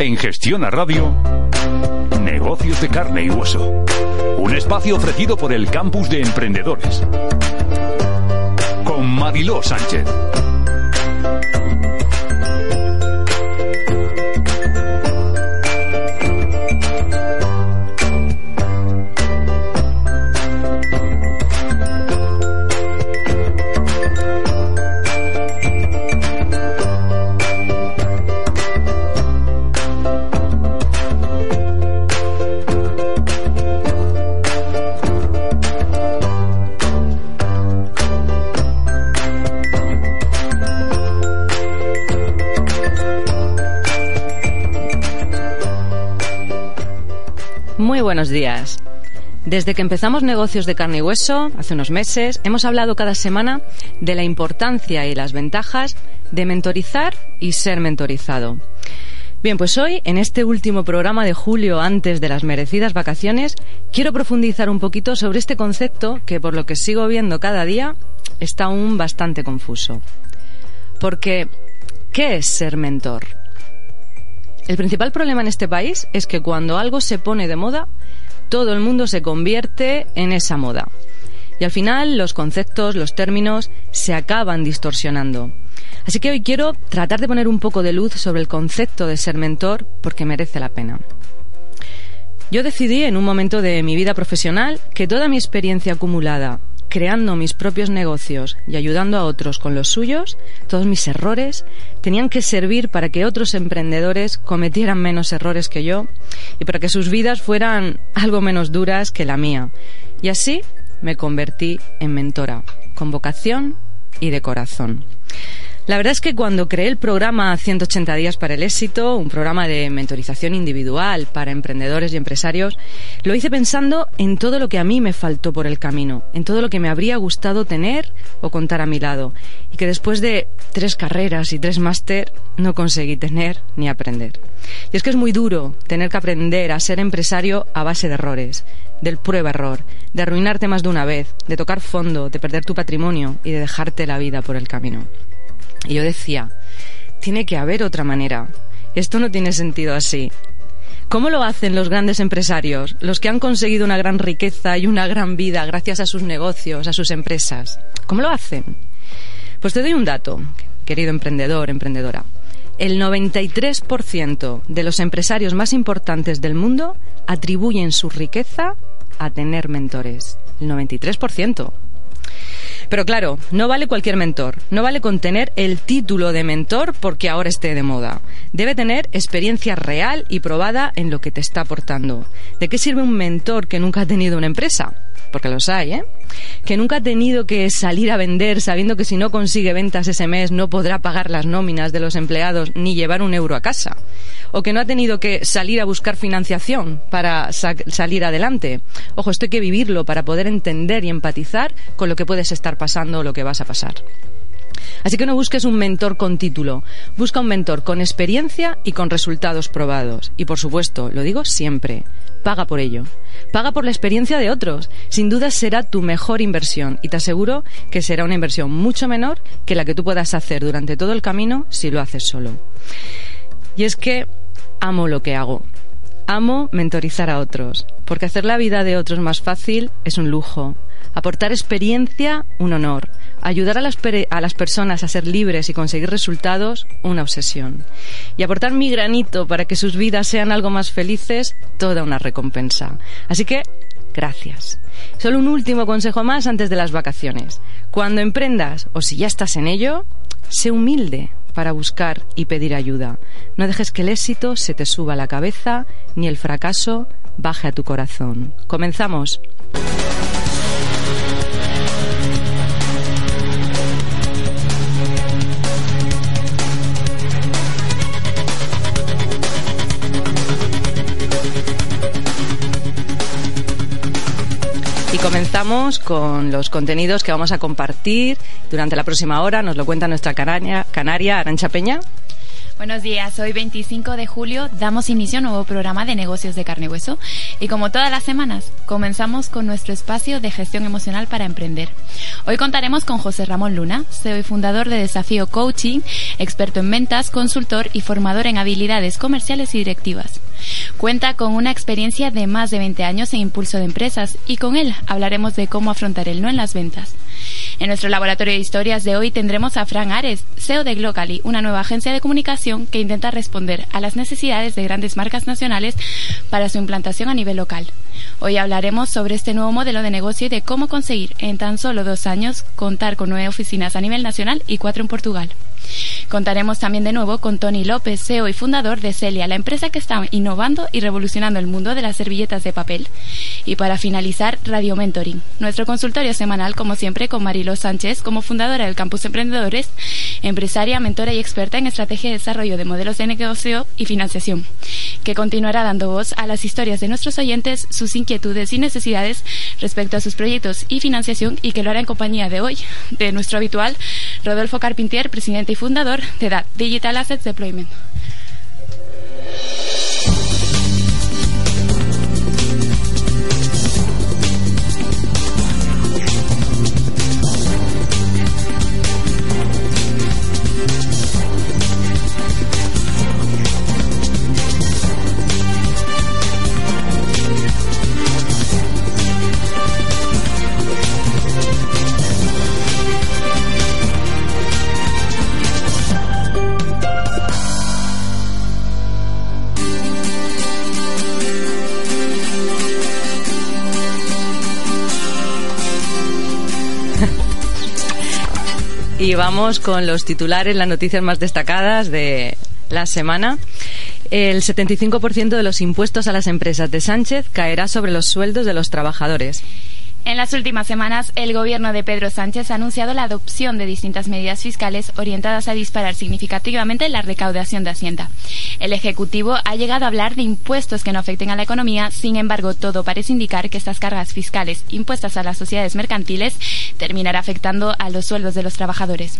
En Gestión a Radio, Negocios de Carne y Hueso. Un espacio ofrecido por el Campus de Emprendedores. Con Mariló Sánchez. Buenos días. Desde que empezamos negocios de carne y hueso, hace unos meses, hemos hablado cada semana de la importancia y las ventajas de mentorizar y ser mentorizado. Bien, pues hoy, en este último programa de julio antes de las merecidas vacaciones, quiero profundizar un poquito sobre este concepto que, por lo que sigo viendo cada día, está aún bastante confuso. Porque, ¿qué es ser mentor? El principal problema en este país es que cuando algo se pone de moda, todo el mundo se convierte en esa moda. Y al final los conceptos, los términos se acaban distorsionando. Así que hoy quiero tratar de poner un poco de luz sobre el concepto de ser mentor porque merece la pena. Yo decidí en un momento de mi vida profesional que toda mi experiencia acumulada creando mis propios negocios y ayudando a otros con los suyos, todos mis errores tenían que servir para que otros emprendedores cometieran menos errores que yo y para que sus vidas fueran algo menos duras que la mía. Y así me convertí en mentora, con vocación y de corazón. La verdad es que cuando creé el programa 180 días para el éxito, un programa de mentorización individual para emprendedores y empresarios, lo hice pensando en todo lo que a mí me faltó por el camino, en todo lo que me habría gustado tener o contar a mi lado, y que después de tres carreras y tres máster no conseguí tener ni aprender. Y es que es muy duro tener que aprender a ser empresario a base de errores, del prueba-error, de arruinarte más de una vez, de tocar fondo, de perder tu patrimonio y de dejarte la vida por el camino. Y yo decía, tiene que haber otra manera. Esto no tiene sentido así. ¿Cómo lo hacen los grandes empresarios, los que han conseguido una gran riqueza y una gran vida gracias a sus negocios, a sus empresas? ¿Cómo lo hacen? Pues te doy un dato, querido emprendedor, emprendedora. El 93% de los empresarios más importantes del mundo atribuyen su riqueza a tener mentores. El 93%. Pero claro, no vale cualquier mentor, no vale con tener el título de mentor porque ahora esté de moda. Debe tener experiencia real y probada en lo que te está aportando. ¿De qué sirve un mentor que nunca ha tenido una empresa? Porque los hay, ¿eh? Que nunca ha tenido que salir a vender sabiendo que si no consigue ventas ese mes no podrá pagar las nóminas de los empleados ni llevar un euro a casa o que no ha tenido que salir a buscar financiación para salir adelante. Ojo, esto hay que vivirlo para poder entender y empatizar con lo que puedes estar pasando o lo que vas a pasar. Así que no busques un mentor con título, busca un mentor con experiencia y con resultados probados. Y por supuesto, lo digo siempre, paga por ello. Paga por la experiencia de otros. Sin duda será tu mejor inversión y te aseguro que será una inversión mucho menor que la que tú puedas hacer durante todo el camino si lo haces solo. Y es que amo lo que hago. Amo mentorizar a otros, porque hacer la vida de otros más fácil es un lujo. Aportar experiencia, un honor. Ayudar a las, a las, personas a ser libres y conseguir resultados, una obsesión. Y aportar mi granito para que sus vidas sean algo más felices, toda una recompensa. Así que, gracias. Solo un último consejo más antes de las vacaciones. Cuando emprendas, o si ya estás en ello, sé humilde para buscar y pedir ayuda. No dejes que el éxito se te suba a la cabeza ni el fracaso baje a tu corazón. Comenzamos. Comenzamos con los contenidos que vamos a compartir durante la próxima hora. Nos lo cuenta nuestra canaria, canaria Arancha Peña. Buenos días, hoy 25 de julio damos inicio a un nuevo programa de negocios de carne y hueso y como todas las semanas comenzamos con nuestro espacio de gestión emocional para emprender. Hoy contaremos con José Ramón Luna, CEO y fundador de Desafío Coaching, experto en ventas, consultor y formador en habilidades comerciales y directivas. Cuenta con una experiencia de más de 20 años en impulso de empresas y con él hablaremos de cómo afrontar el no en las ventas. En nuestro laboratorio de historias de hoy tendremos a Fran Ares, CEO de Glocally, una nueva agencia de comunicación que intenta responder a las necesidades de grandes marcas nacionales para su implantación a nivel local. Hoy hablaremos sobre este nuevo modelo de negocio y de cómo conseguir en tan solo dos años contar con nueve oficinas a nivel nacional y cuatro en Portugal. Contaremos también de nuevo con Tony López, CEO y fundador de Celia, la empresa que está innovando y revolucionando el mundo de las servilletas de papel. Y para finalizar, Radio Mentoring, nuestro consultorio semanal, como siempre, con Marilo Sánchez como fundadora del Campus Emprendedores, empresaria, mentora y experta en estrategia de desarrollo de modelos de negocio y financiación, que continuará dando voz a las historias de nuestros oyentes, sus inquietudes y necesidades respecto a sus proyectos y financiación y que lo hará en compañía de hoy, de nuestro habitual Rodolfo Carpintier, presidente y fundador de DAT, Digital Assets Deployment. Y vamos con los titulares, las noticias más destacadas de la semana. El 75% de los impuestos a las empresas de Sánchez caerá sobre los sueldos de los trabajadores. En las últimas semanas, el gobierno de Pedro Sánchez ha anunciado la adopción de distintas medidas fiscales orientadas a disparar significativamente la recaudación de Hacienda. El Ejecutivo ha llegado a hablar de impuestos que no afecten a la economía, sin embargo, todo parece indicar que estas cargas fiscales impuestas a las sociedades mercantiles terminarán afectando a los sueldos de los trabajadores.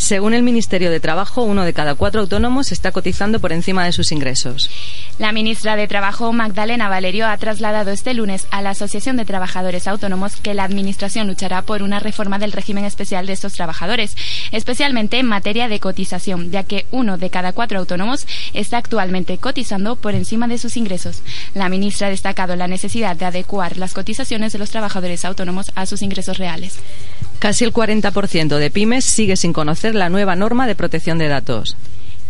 Según el Ministerio de Trabajo, uno de cada cuatro autónomos está cotizando por encima de sus ingresos. La ministra de Trabajo, Magdalena Valerio, ha trasladado este lunes a la Asociación de Trabajadores Autónomos que la Administración luchará por una reforma del régimen especial de estos trabajadores, especialmente en materia de cotización, ya que uno de cada cuatro autónomos está actualmente cotizando por encima de sus ingresos. La ministra ha destacado la necesidad de adecuar las cotizaciones de los trabajadores autónomos a sus ingresos reales. Casi el 40% de pymes sigue sin conocer la nueva norma de protección de datos.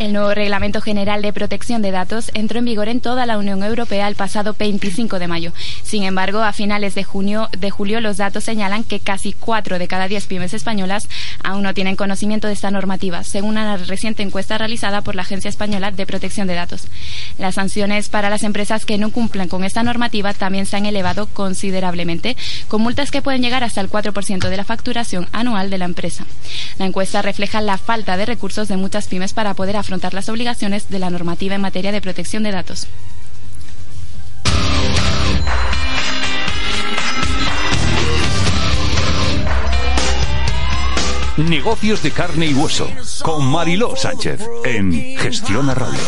El nuevo Reglamento General de Protección de Datos entró en vigor en toda la Unión Europea el pasado 25 de mayo. Sin embargo, a finales de, junio, de julio los datos señalan que casi 4 de cada 10 pymes españolas aún no tienen conocimiento de esta normativa, según una reciente encuesta realizada por la Agencia Española de Protección de Datos. Las sanciones para las empresas que no cumplan con esta normativa también se han elevado considerablemente, con multas que pueden llegar hasta el 4% de la facturación anual de la empresa. La encuesta refleja la falta de recursos de muchas pymes para poder afrontar las obligaciones de la normativa en materia de protección de datos. Negocios de carne y hueso con Mariló Sánchez en Gestiona Radio.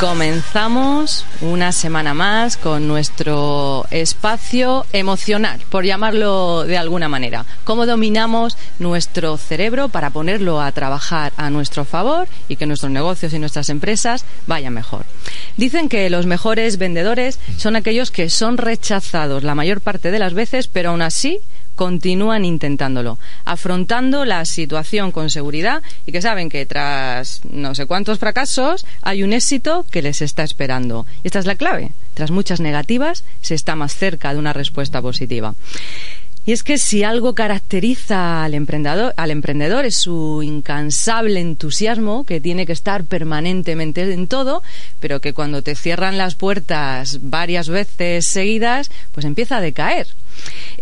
Comenzamos una semana más con nuestro espacio emocional, por llamarlo de alguna manera. Cómo dominamos nuestro cerebro para ponerlo a trabajar a nuestro favor y que nuestros negocios y nuestras empresas vayan mejor. Dicen que los mejores vendedores son aquellos que son rechazados la mayor parte de las veces, pero aún así continúan intentándolo, afrontando la situación con seguridad y que saben que tras no sé cuántos fracasos hay un éxito que les está esperando. Y esta es la clave. Tras muchas negativas se está más cerca de una respuesta positiva. Y es que si algo caracteriza al emprendedor, al emprendedor es su incansable entusiasmo, que tiene que estar permanentemente en todo, pero que cuando te cierran las puertas varias veces seguidas, pues empieza a decaer.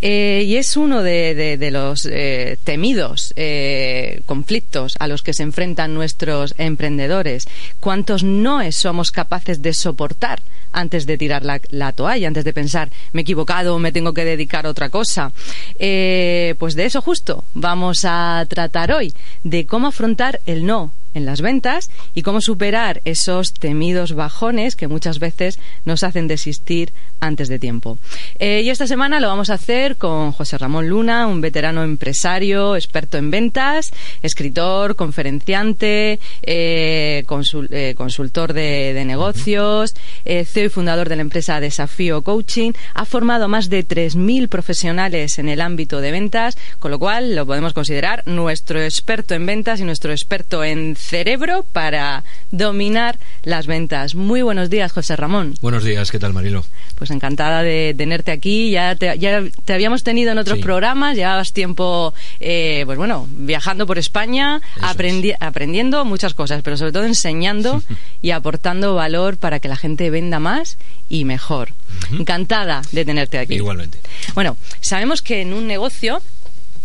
Eh, y es uno de, los eh, temidos eh, conflictos a los que se enfrentan nuestros emprendedores. ¿Cuántos noes somos capaces de soportar antes de tirar la, la toalla, antes de pensar, me he equivocado, me tengo que dedicar a otra cosa? Eh, pues de eso justo vamos a tratar hoy, de cómo afrontar el no en las ventas y cómo superar esos temidos bajones que muchas veces nos hacen desistir antes de tiempo. Eh, y esta semana lo vamos a hacer con José Ramón Luna, un veterano empresario, experto en ventas, escritor, conferenciante, eh, eh, consultor de, de negocios, CEO y fundador de la empresa Desafío Coaching. Ha formado más de 3.000 profesionales en el ámbito de ventas, con lo cual lo podemos considerar nuestro experto en ventas y nuestro experto en cerebro para dominar las ventas. Muy buenos días, José Ramón. Buenos días, ¿qué tal Marilo? Pues encantada de tenerte aquí. Ya te, ya te habíamos tenido en otros Sí. programas, llevabas tiempo, eh, pues bueno, viajando por España, aprendi- aprendiendo muchas cosas, pero sobre todo enseñando y aportando valor para que la gente venda más y mejor. Encantada de tenerte aquí. Igualmente. Bueno, sabemos que en un negocio,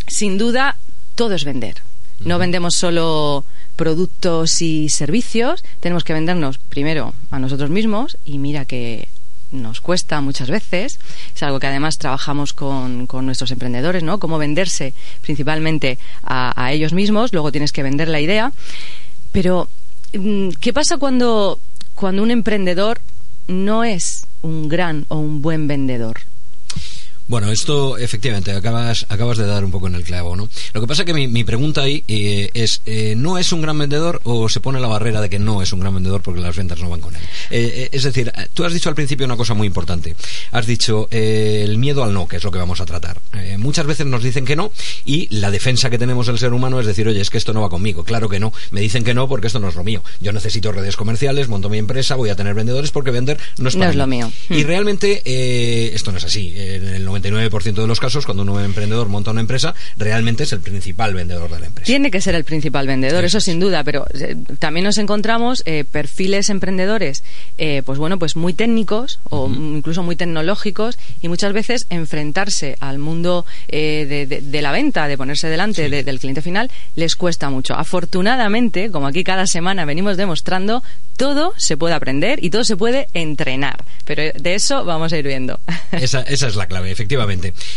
sin duda, todo es vender. No vendemos solo productos y servicios, tenemos que vendernos primero a nosotros mismos y mira que nos cuesta muchas veces, es algo que además trabajamos con, con nuestros emprendedores, ¿no? Cómo venderse principalmente a, ellos mismos, luego tienes que vender la idea, pero mm, ¿qué pasa cuando, cuando un emprendedor no es un gran o un buen vendedor? Bueno, esto efectivamente acabas, acabas de dar un poco en el clavo, ¿no? Lo que pasa es que mi, mi pregunta ahí eh, es, eh, ¿no es un gran vendedor o se pone la barrera de que no es un gran vendedor porque las ventas no van con él? Eh, eh, es decir, tú has dicho al principio una cosa muy importante. Has dicho el miedo al no, que es lo que vamos a tratar. Muchas veces nos dicen que no y la defensa que tenemos el ser humano es decir, oye, es que esto no va conmigo. Claro que no. Me dicen que no porque esto no es lo mío. Yo necesito redes comerciales, monto mi empresa, voy a tener vendedores porque vender no es No para es mí. lo mío. Y Hmm. realmente esto no es así. En el 99% de los casos, cuando un emprendedor monta una empresa, realmente es el principal vendedor de la empresa. Tiene que ser el principal vendedor, eso, Eso es. sin duda, pero eh, también nos encontramos eh, perfiles emprendedores, eh, pues bueno, pues muy técnicos o incluso muy tecnológicos y muchas veces enfrentarse al mundo eh, de, de- de la venta, de ponerse delante de- del cliente final, les cuesta mucho. Afortunadamente, como aquí cada semana venimos demostrando, todo se puede aprender y todo se puede entrenar, pero de eso vamos a ir viendo. Esa, esa es la clave, efectivamente.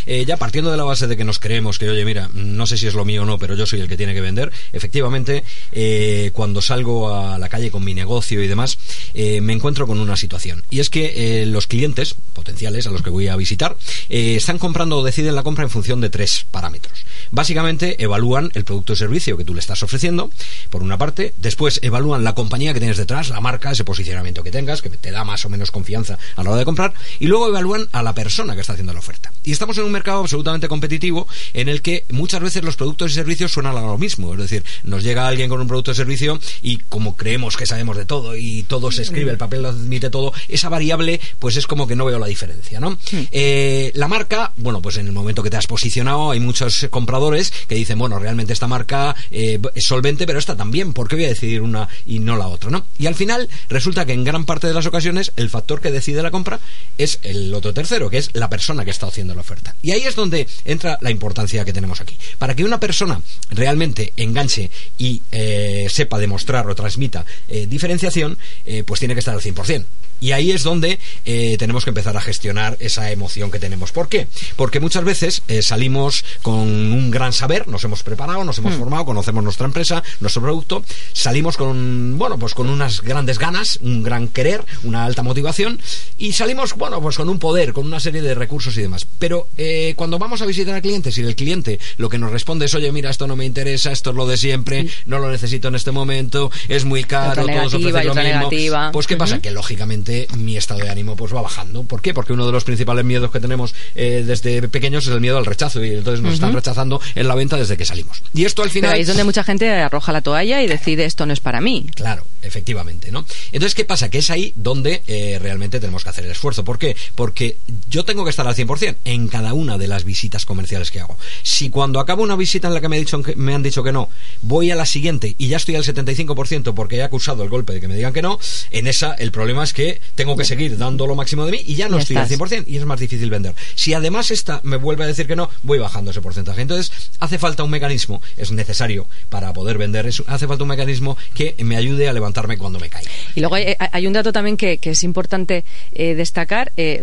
Eh, ya partiendo de la base de que nos creemos que, oye, mira, no sé si es lo mío o no, pero yo soy el que tiene que vender, efectivamente, eh, cuando salgo a la calle con mi negocio y demás, eh, me encuentro con una situación. Y es que los clientes potenciales a los que voy a visitar están comprando o deciden la compra en función de tres parámetros. Básicamente, evalúan el producto o servicio que tú le estás ofreciendo, por una parte, después evalúan la compañía que tienes detrás, la marca, ese posicionamiento que tengas, que te da más o menos confianza a la hora de comprar, y luego evalúan a la persona que está haciendo la oferta. Y estamos en un mercado absolutamente competitivo en el que muchas veces los productos y servicios suenan a lo mismo. Es decir, nos llega alguien con un producto o servicio y como creemos que sabemos de todo y todo se escribe, el papel lo admite todo, esa variable pues es como que no veo la diferencia, ¿no? Eh, la marca, bueno, pues en el momento que te has posicionado hay muchos compradores que dicen, bueno, realmente esta marca eh, es solvente, pero esta también, ¿por qué voy a decidir una y no la otra, ¿no? Y al final resulta que en gran parte de las ocasiones el factor que decide la compra es el otro tercero, que es la persona que está haciendo la oferta. Y ahí es donde entra la importancia que tenemos aquí. Para que una persona realmente enganche y eh, sepa demostrar o transmita eh, diferenciación, eh, pues tiene que estar al 100%. Y ahí es donde eh, tenemos que empezar a gestionar esa emoción que tenemos. ¿Por qué? Porque muchas veces eh, salimos con un gran saber, nos hemos preparado, nos hemos formado, conocemos nuestra empresa, nuestro producto, salimos con, bueno, pues con unas grandes ganas, un gran querer, una alta motivación y salimos, bueno, pues con un poder, con una serie de recursos y demás. Pero eh, cuando vamos a visitar a clientes y el cliente lo que nos responde es, oye, mira, esto no me interesa, esto es lo de siempre, no lo necesito en este momento, es muy caro, todos ofrecen lo mismo. negativa. Pues ¿qué pasa? Que lógicamente mi estado de ánimo pues va bajando. ¿Por qué? Porque uno de los principales miedos que tenemos eh, desde pequeños es el miedo al rechazo y entonces nos están rechazando en la venta desde que salimos. Y esto al Pero final... ahí es donde mucha gente arroja la toalla y decide esto no es para mí. Claro, efectivamente, ¿no? Entonces, ¿qué pasa? Que es ahí donde eh, realmente tenemos que hacer el esfuerzo. ¿Por qué? Porque yo tengo que estar al 100% en cada una de las visitas comerciales que hago. Si cuando acabo una visita en la que me, he dicho, me han dicho que no, voy a la siguiente y ya estoy al 75% porque he acusado el golpe de que me digan que no, en esa el problema es que tengo que seguir dando lo máximo de mí y ya no Ya estoy estás. al 100% y es más difícil vender. Si además esta me vuelve a decir que no, voy bajando ese porcentaje. Entonces, hace falta un mecanismo, es necesario para poder vender, es- hace falta un mecanismo que me ayude a levantarme cuando me caiga. Y luego hay, hay un dato también que, que es importante eh, destacar eh,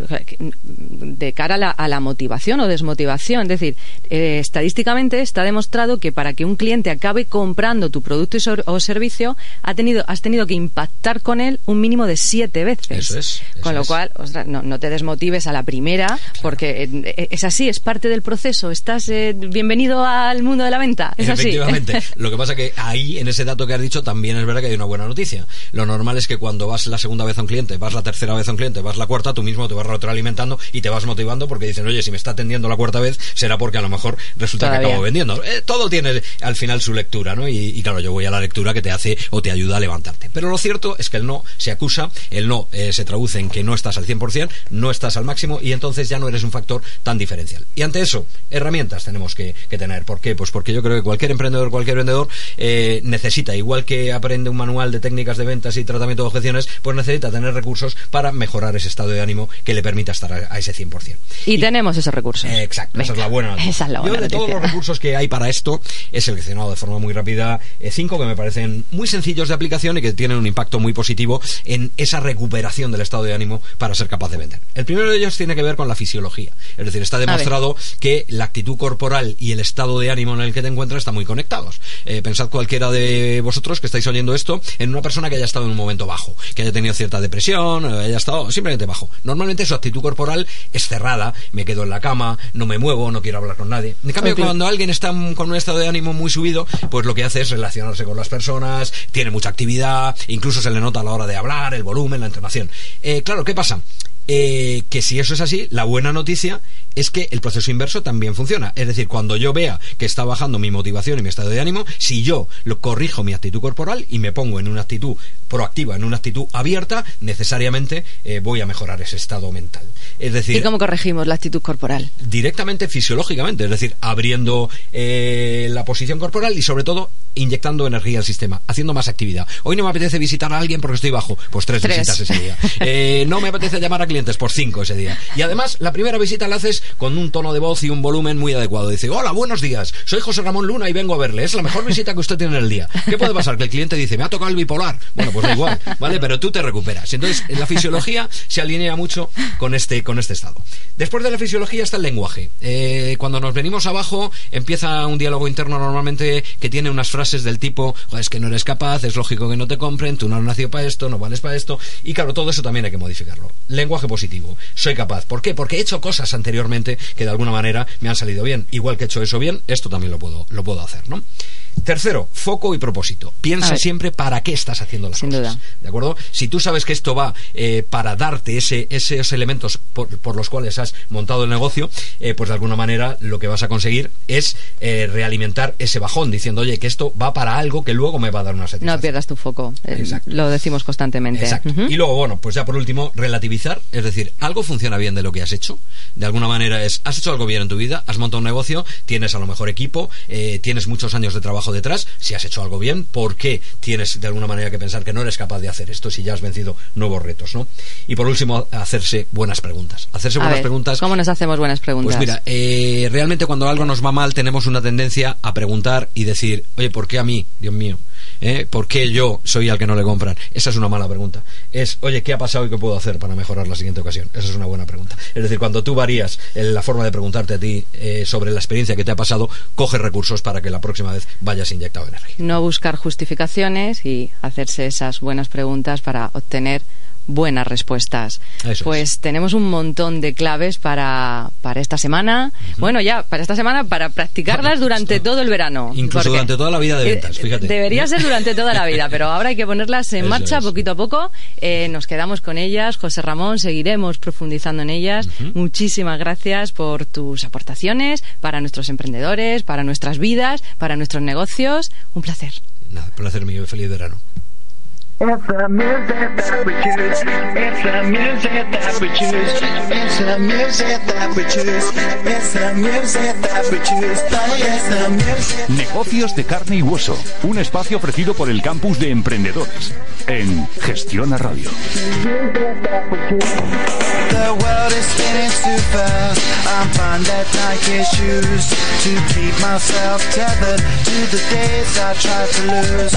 de cara a la, a la motivación o desmotivación. Es decir, eh, estadísticamente está demostrado que para que un cliente acabe comprando tu producto o servicio, ha tenido, has tenido que impactar con él un mínimo de siete veces. Eso es, eso con lo es. cual, ostras, no, no te desmotives a la primera, porque eh, es así, es parte del proceso. Estás eh, bienvenido al mundo de la venta. Es así. Efectivamente. Lo que pasa que ahí, en ese dato que has dicho, también es verdad que hay una buena noticia. Lo normal es que cuando vas la segunda vez a un cliente, vas la tercera vez a un cliente, vas la cuarta, tú mismo te vas retroalimentando y te vas motivando porque dicen, oye, si me está atendiendo la cuarta vez, será porque a lo mejor resulta Todavía. que acabo vendiendo. Eh, todo tiene al final su lectura, ¿no? Y, y claro, yo voy a la lectura que te hace o te ayuda a levantarte. Pero lo cierto es que el no se acusa, el no eh, se traduce en que no estás al 100%, no estás al máximo y entonces ya no eres un factor tan diferencial. Y ante eso, herramientas tenemos que, que tener. ¿Por qué? Pues porque yo creo que cualquier emprendedor, cualquier vendedor eh, necesita, igual que aprende un manual de técnicas de ventas y tratamiento de objeciones, pues necesita tener recursos para mejorar ese estado de ánimo que le permita estar a, a ese 100%. Y, tenemos esos recursos. Eh, Exacto, esa es Venga, la buena noticia. Esa es la Yo buena de todos los recursos que hay para esto he seleccionado de forma muy rápida eh, cinco que me parecen muy sencillos de aplicación y que tienen un impacto muy positivo en esa recuperación del estado de ánimo para ser capaz de vender. El primero de ellos tiene que ver con la fisiología, es decir, está demostrado que la actitud corporal y el estado de ánimo en el que te encuentras están muy conectados. Eh, pensad cualquiera de vosotros que estáis oyendo esto en una persona que haya estado en un momento bajo, que haya tenido cierta depresión, eh, haya estado simplemente bajo. Normalmente su actitud corporal es cerrada, me quedo en la cama, no me muevo, no quiero hablar con nadie. En cambio, cuando alguien está con un estado de ánimo muy subido, pues lo que hace es relacionarse con las personas, tiene mucha actividad, incluso se le nota a la hora de hablar, el volumen, la entonación. Eh, claro, ¿qué pasa? Eh, que si eso es así, la buena noticia es que el proceso inverso también funciona. Es decir, cuando yo vea que está bajando mi motivación y mi estado de ánimo, si yo lo corrijo mi actitud corporal y me pongo en una actitud proactiva, en una actitud abierta, necesariamente eh, voy a mejorar ese estado mental. Es decir, ¿Y cómo corregimos la actitud corporal? directamente fisiológicamente, es decir, abriendo eh, la posición corporal y sobre todo inyectando energía al sistema, haciendo más actividad. Hoy no me apetece visitar a alguien porque estoy bajo, pues tres, Tres. visitas ese día. No me apetece llamar a pues cinco ese día. Y además, la primera visita la haces con un tono de voz y un volumen muy adecuado. Dice, hola, buenos días, soy José Ramón Luna y vengo a verle. Es la mejor visita que usted tiene en el día. ¿Qué puede pasar? Que el cliente dice, me ha tocado el bipolar. Bueno, pues da igual, ¿vale? Pero tú te recuperas. Entonces, la fisiología se alinea mucho con este, con este estado. Después de la fisiología está el lenguaje. Eh, cuando nos venimos abajo, empieza un diálogo interno normalmente que tiene unas frases del tipo, "Joder, es que no eres capaz, es lógico que no te compren, tú no has nacido para esto, no vales para esto. Y claro, todo eso también hay que modificarlo. Lenguaje positivo. Soy capaz. ¿Por qué? Porque he hecho cosas anteriormente que de alguna manera me han salido bien. Igual que he hecho eso bien, esto también lo puedo, lo puedo hacer, ¿no? Tercero, foco y propósito. Piensa siempre para qué estás haciendo las Sin cosas. duda. ¿De acuerdo? Si tú sabes que esto va eh, para darte ese, esos elementos por, por los cuales has montado el negocio, eh, pues de alguna manera lo que vas a conseguir es eh, realimentar ese bajón, diciendo, oye, que esto va para algo que luego me va a dar una satisfacción. No pierdas tu foco. Eh, Exacto. Lo decimos constantemente. Exacto. Y luego, bueno, pues ya por último, relativizar, es decir, algo funciona bien de lo que has hecho. De alguna manera es, has hecho algo bien en tu vida, has montado un negocio, tienes a lo mejor equipo, tienes muchos años de trabajo detrás. Si has hecho algo bien, ¿por qué tienes de alguna manera que pensar que no eres capaz de hacer esto si ya has vencido nuevos retos, no? Y por último, hacerse buenas preguntas. Hacerse A buenas ver, preguntas. ¿Cómo nos hacemos buenas preguntas? Pues mira, eh, realmente cuando algo nos va mal tenemos una tendencia a preguntar y decir, oye, ¿por qué a mí, Dios mío? ¿Eh? ¿Por qué yo soy al que no le compran? Esa es una mala pregunta. Es, oye, ¿qué ha pasado y qué puedo hacer para mejorar la siguiente ocasión? Esa es una buena pregunta. Es decir, cuando tú varías en la forma de preguntarte a ti eh, sobre la experiencia que te ha pasado, coge recursos para que la próxima vez vayas inyectado energía. no buscar justificaciones y hacerse esas buenas preguntas para obtener buenas respuestas. Eso es. pues tenemos un montón de claves para, para esta semana. Bueno, ya, para esta semana, para practicarlas durante todo el verano. Incluso durante toda la vida de eh, ventas, fíjate. Debería ser durante toda la vida, pero ahora hay que ponerlas en Eso marcha es. poquito a poco. Eh, nos quedamos con ellas. José Ramón, seguiremos profundizando en ellas. Muchísimas gracias por tus aportaciones para nuestros emprendedores, para nuestras vidas, para nuestros negocios. Un placer. Nada, placer mío, feliz verano. It's the music that we choose. It's the music that we choose. It's the music that we choose. It's the music that we choose. Yes, the music. Negocios de carne y hueso. Un espacio ofrecido por el campus de emprendedores. En Gestiona Radio. The world is spinning too fast. I'm fine that Nike shoes to keep myself tethered to the days I tried to lose.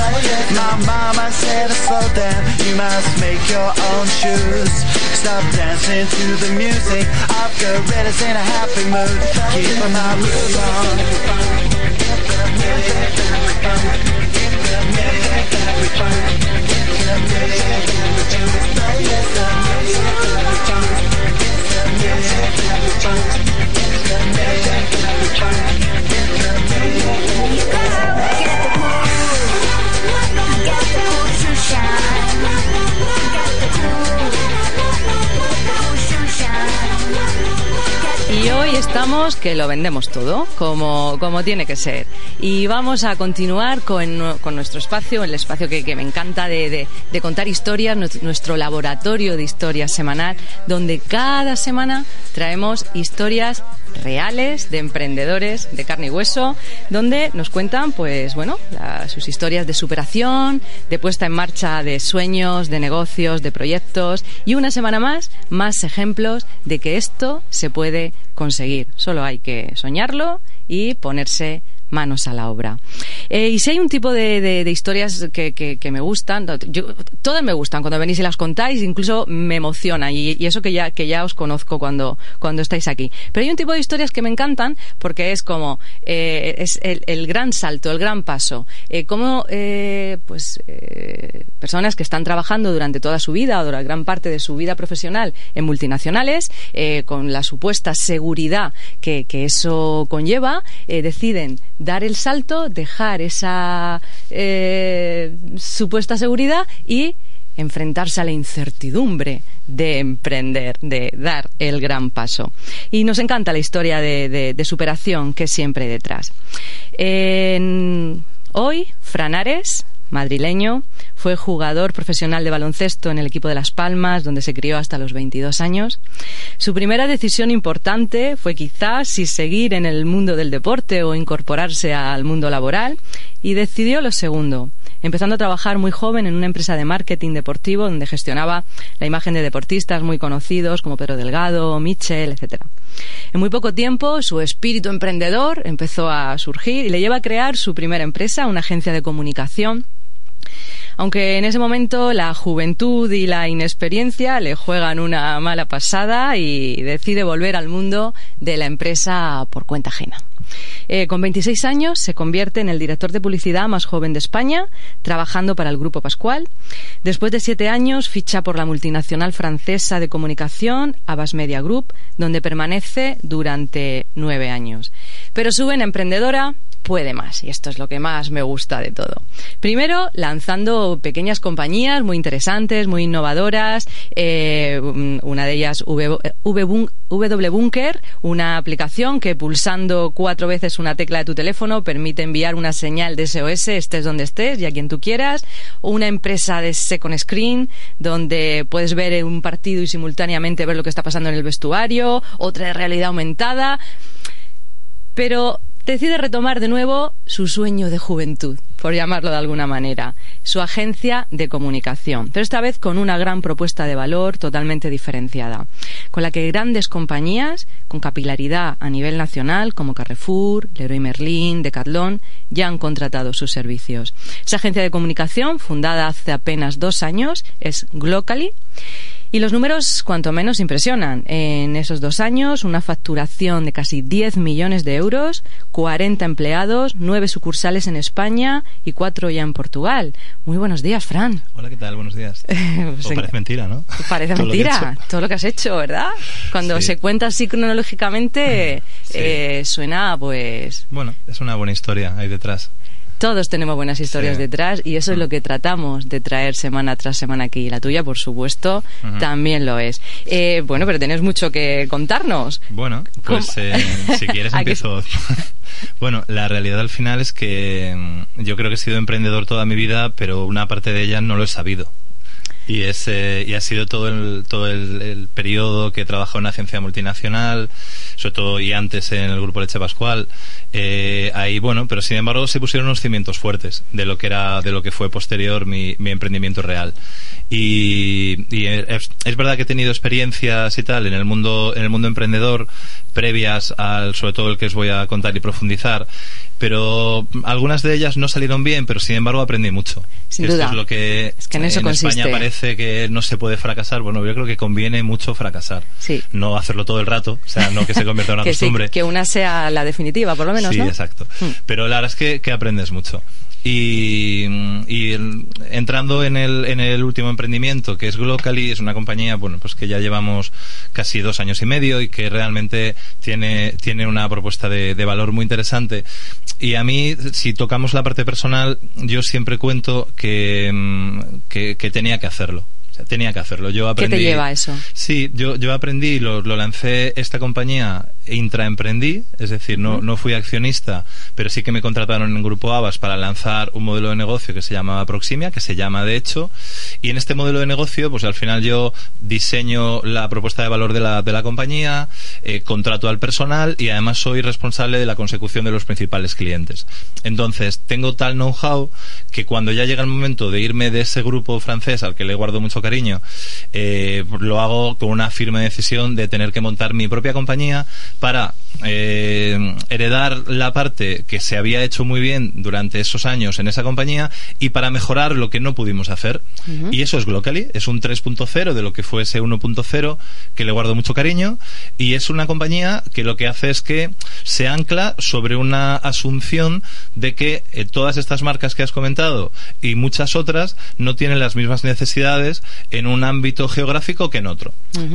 My mama said, Slow down. you must make your own shoes. Stop dancing to the music I've of gorillas in a happy mood. Keep my groove on. Get the music, get the music, get the music, que lo vendemos todo, como, como tiene que ser. Y vamos a continuar con, con nuestro espacio, el espacio que, me encanta de, de- contar historias, nuestro laboratorio de historias semanal, donde cada semana traemos historias reales de emprendedores de carne y hueso, donde nos cuentan, pues bueno, sus historias de superación, de puesta en marcha de sueños, de negocios, de proyectos y una semana más, más ejemplos de que esto se puede conseguir. Solo hay que soñarlo y ponerse manos a la obra. Eh, y si hay un tipo de, historias que, me gustan, todas me gustan cuando venís y las contáis, incluso me emocionan y, eso que ya, que ya os conozco cuando, cuando estáis aquí. Pero hay un tipo de historias que me encantan porque es como eh, es el, gran salto, el gran paso. Eh, como pues personas que están trabajando durante toda su vida o durante gran parte de su vida profesional en multinacionales, con la supuesta seguridad que, eso conlleva, deciden dar el salto, dejar esa eh, supuesta seguridad y enfrentarse a la incertidumbre de emprender, de dar el gran paso. Y nos encanta la historia de, superación que siempre hay detrás. Hoy, Franares, madrileño, fue jugador profesional de baloncesto en el equipo de Las Palmas, donde se crió hasta los 22 años. Su primera decisión importante fue quizás si seguir en el mundo del deporte o incorporarse al mundo laboral, y decidió lo segundo, empezando a trabajar muy joven en una empresa de marketing deportivo donde gestionaba la imagen de deportistas muy conocidos como Pedro Delgado, Michel, etcétera. En muy poco tiempo, su espíritu emprendedor empezó a surgir y le lleva a crear su primera empresa, una agencia de comunicación aunque en ese momento la juventud y la inexperiencia le juegan una mala pasada y decide volver al mundo de la empresa por cuenta ajena. Eh, con 26 años se convierte en el director de publicidad más joven de España, trabajando para el Grupo Pascual. Después de siete años ficha por la multinacional francesa de comunicación Abbas Media Group, donde permanece durante nueve años. Pero su vena emprendedora puede más y esto es lo que más me gusta de todo. Primero, lanzando pequeñas compañías muy interesantes, muy innovadoras, eh, una de ellas V- W Bunker, una aplicación que pulsando cuatro veces una tecla de tu teléfono permite enviar una señal de SOS estés donde estés y a quien tú quieras, una empresa de second screen donde puedes ver un partido y simultáneamente ver lo que está pasando en el vestuario, otra de realidad aumentada, pero decide retomar de nuevo su sueño de juventud, por llamarlo de alguna manera, su agencia de comunicación, pero esta vez con una gran propuesta de valor totalmente diferenciada, con la que grandes compañías con capilaridad a nivel nacional como Carrefour, Leroy Merlin, Decathlon ya han contratado sus servicios. Esa agencia de comunicación, fundada hace apenas dos años, es Glocally Y los números, cuanto menos, impresionan. En esos dos años, una facturación de casi 10 millones de euros, 40 empleados, 9 sucursales en España y 4 ya en Portugal. Muy buenos días, Fran. Hola, ¿qué tal? Buenos días. pues Pues parece mentira, ¿no? Parece Todo lo mentira, hecho. todo lo que has hecho, ¿verdad? Cuando Sí. se cuenta así cronológicamente, Sí. eh, suena pues Bueno, es una buena historia ahí detrás. Todos tenemos buenas historias Sí. detrás y eso es lo que tratamos de traer semana tras semana aquí. Y la tuya, por supuesto, también lo es. Eh, bueno, pero tenés mucho que contarnos. Bueno, pues eh, si quieres ¿A que empiezo. bueno, la realidad al final es que mm, yo creo que he sido emprendedor toda mi vida, pero una parte de ella no lo he sabido. Y, es, eh, y ha sido todo el, todo el, periodo que he trabajado en una agencia multinacional, sobre todo y antes en el grupo Leche Pascual. Eh, ahí, bueno, pero sin embargo se pusieron unos cimientos fuertes de lo que era, de lo que fue posterior mi, mi emprendimiento real. Y, y es, es verdad que he tenido experiencias y tal en el mundo, en el mundo emprendedor previas al, sobre todo el que os voy a contar y profundizar, pero algunas de ellas no salieron bien, pero sin embargo aprendí mucho. Sin Esto duda. es lo que Es que en eso España parece que no se puede fracasar. Bueno, yo creo que conviene mucho fracasar. Sí. No hacerlo todo el rato, o sea, no que se convierta en una que, sí, costumbre. que una sea la definitiva, por lo menos, sí, ¿no? exacto. Mm. Pero la verdad es que, que aprendes mucho. Y, y el- entrando en el, en el último emprendimiento, que es Glocally, es una compañía, bueno, pues que ya llevamos casi dos años y medio y que realmente tiene, tiene una propuesta de, de valor muy interesante. Y a mí, si tocamos la parte personal, yo siempre cuento que, mm, que, que tenía que hacerlo. Tenía que hacerlo. Yo ¿Qué aprendí, te lleva a eso? Sí, yo, yo aprendí, lo, lo lancé esta compañía, intraemprendí, es decir, no, no fui accionista, pero sí que me contrataron en Grupo Abas para lanzar un modelo de negocio que se llamaba Proximia, que se llama de hecho, y en este modelo de negocio, pues al final yo diseño la propuesta de valor de la, de la compañía, eh, contrato al personal y además soy responsable de la consecución de los principales clientes. Entonces, tengo tal know-how que cuando ya llega el momento de irme de ese grupo francés al que le guardo mucho cariño, eh, lo hago con una firme decisión de tener que montar mi propia compañía para eh, heredar la parte que se había hecho muy bien durante esos años en esa compañía y para mejorar lo que no pudimos hacer. Y eso es Glocally, es un 3.0 de lo que fue ese 1.0 que le guardo mucho cariño y es una compañía que lo que hace es que se ancla sobre una asunción de que eh, todas estas marcas que has comentado y muchas otras no tienen las mismas necesidades en un ámbito geográfico que en otro.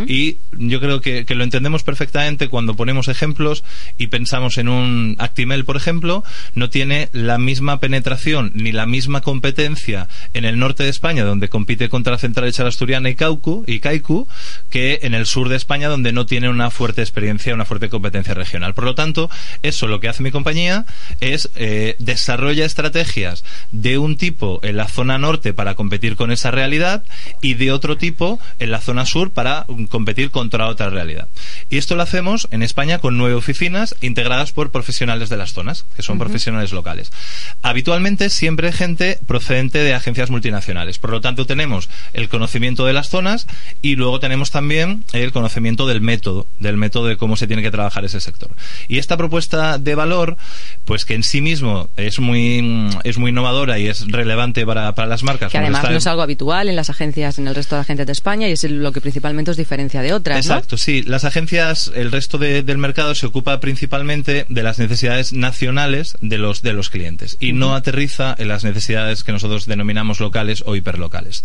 Y yo creo que, que lo entendemos perfectamente cuando ponemos ejemplos y pensamos en un Actimel, por ejemplo, no tiene la misma penetración ni la misma competencia en el norte de España, donde compite contra Central Echar Asturiana y Caucu y Kaiku, que en el sur de España, donde no tiene una fuerte experiencia, una fuerte competencia regional. Por lo tanto, eso lo que hace mi compañía es eh, desarrolla estrategias de un tipo en la zona norte para competir con esa realidad y de otro tipo en la zona sur para mm, competir contra otra realidad. Y esto lo hacemos en España con nueve oficinas integradas por profesionales de las zonas, que son profesionales locales. Habitualmente siempre gente procedente de agencias multinacionales. Por lo tanto, tenemos el conocimiento de las zonas y luego tenemos también el conocimiento del método, del método de cómo se tiene que trabajar ese sector. Y esta propuesta de valor, pues que en sí mismo es muy, es muy innovadora y es relevante para, para las marcas. Que además no en- es algo habitual en las agencias, en el resto de agencias de España y es lo que principalmente os diferencia de otras, ¿no? Exacto, sí. Las agencias, el resto de- del mercado se ocupa principalmente de las necesidades nacionales de los, de los clientes y no aterriza en las necesidades que nosotros denominamos locales o hiperlocales.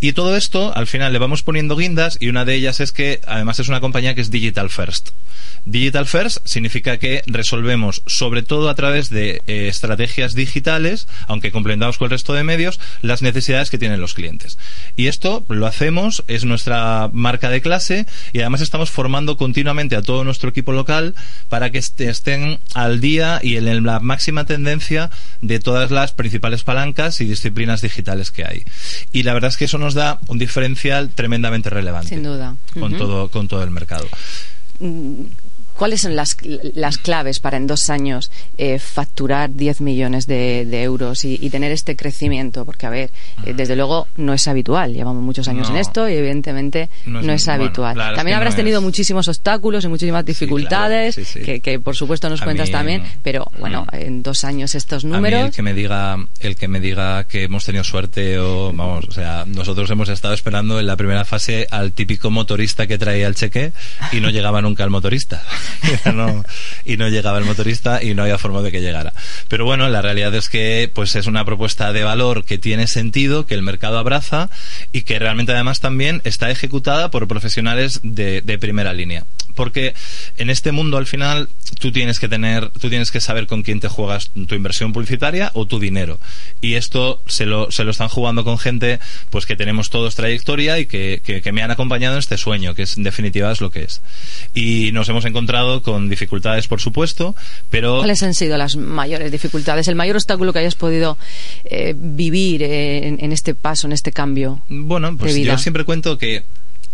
Y todo esto, al final, le vamos poniendo guindas y una de ellas es que, además, es una compañía que es Digital First. Digital First significa que resolvemos, sobre todo a través de eh, estrategias digitales, aunque complementamos con el resto de medios, las necesidades que tienen los clientes. Y esto lo hacemos, es nuestra marca de clase y además estamos formando continuamente a todo nuestro equipo local para que est- estén al día y en la máxima tendencia de todas las principales palancas y disciplinas digitales que hay. Y la verdad es que eso nos da un diferencial tremendamente relevante Sin duda. con, todo, con todo el mercado. ¿Cuáles son las, las claves para en dos años eh, facturar 10 millones de, de euros y, y tener este crecimiento? Porque, a ver, eh, desde luego no es habitual. Llevamos muchos años No. en esto y, evidentemente, No no es- bueno, habitual. También habrás no tenido es. muchísimos obstáculos y muchísimas dificultades, sí, sí. Que, que, por supuesto nos A cuentas mí- también. Pero, bueno, en dos años estos A mí números. el que me diga, el que me diga que hemos tenido suerte o vamos, o sea, nosotros hemos estado esperando en la primera fase al típico motorista que traía el cheque y no llegaba nunca el motorista. No- y no llegaba el motorista y no había forma de que llegara. Pero bueno, la realidad es que pues es una propuesta de valor que tiene sentido, que el mercado abraza y que realmente además también está ejecutada por profesionales de, de primera línea. Porque en este mundo al final tú tienes que tener, tú tienes que saber con quién te juegas tu inversión publicitaria o tu dinero. Y esto se lo, se lo están jugando con gente pues que tenemos todos trayectoria y que, que, que me han acompañado en este sueño, que es, en definitiva es lo que es. Y nos hemos encontrado con dificultades, por supuesto, pero... ¿Cuáles han sido las mayores dificultades? El mayor obstáculo que hayas podido eh, vivir eh, en, en este paso, en este cambio. Bueno, pues de vida. yo siempre cuento que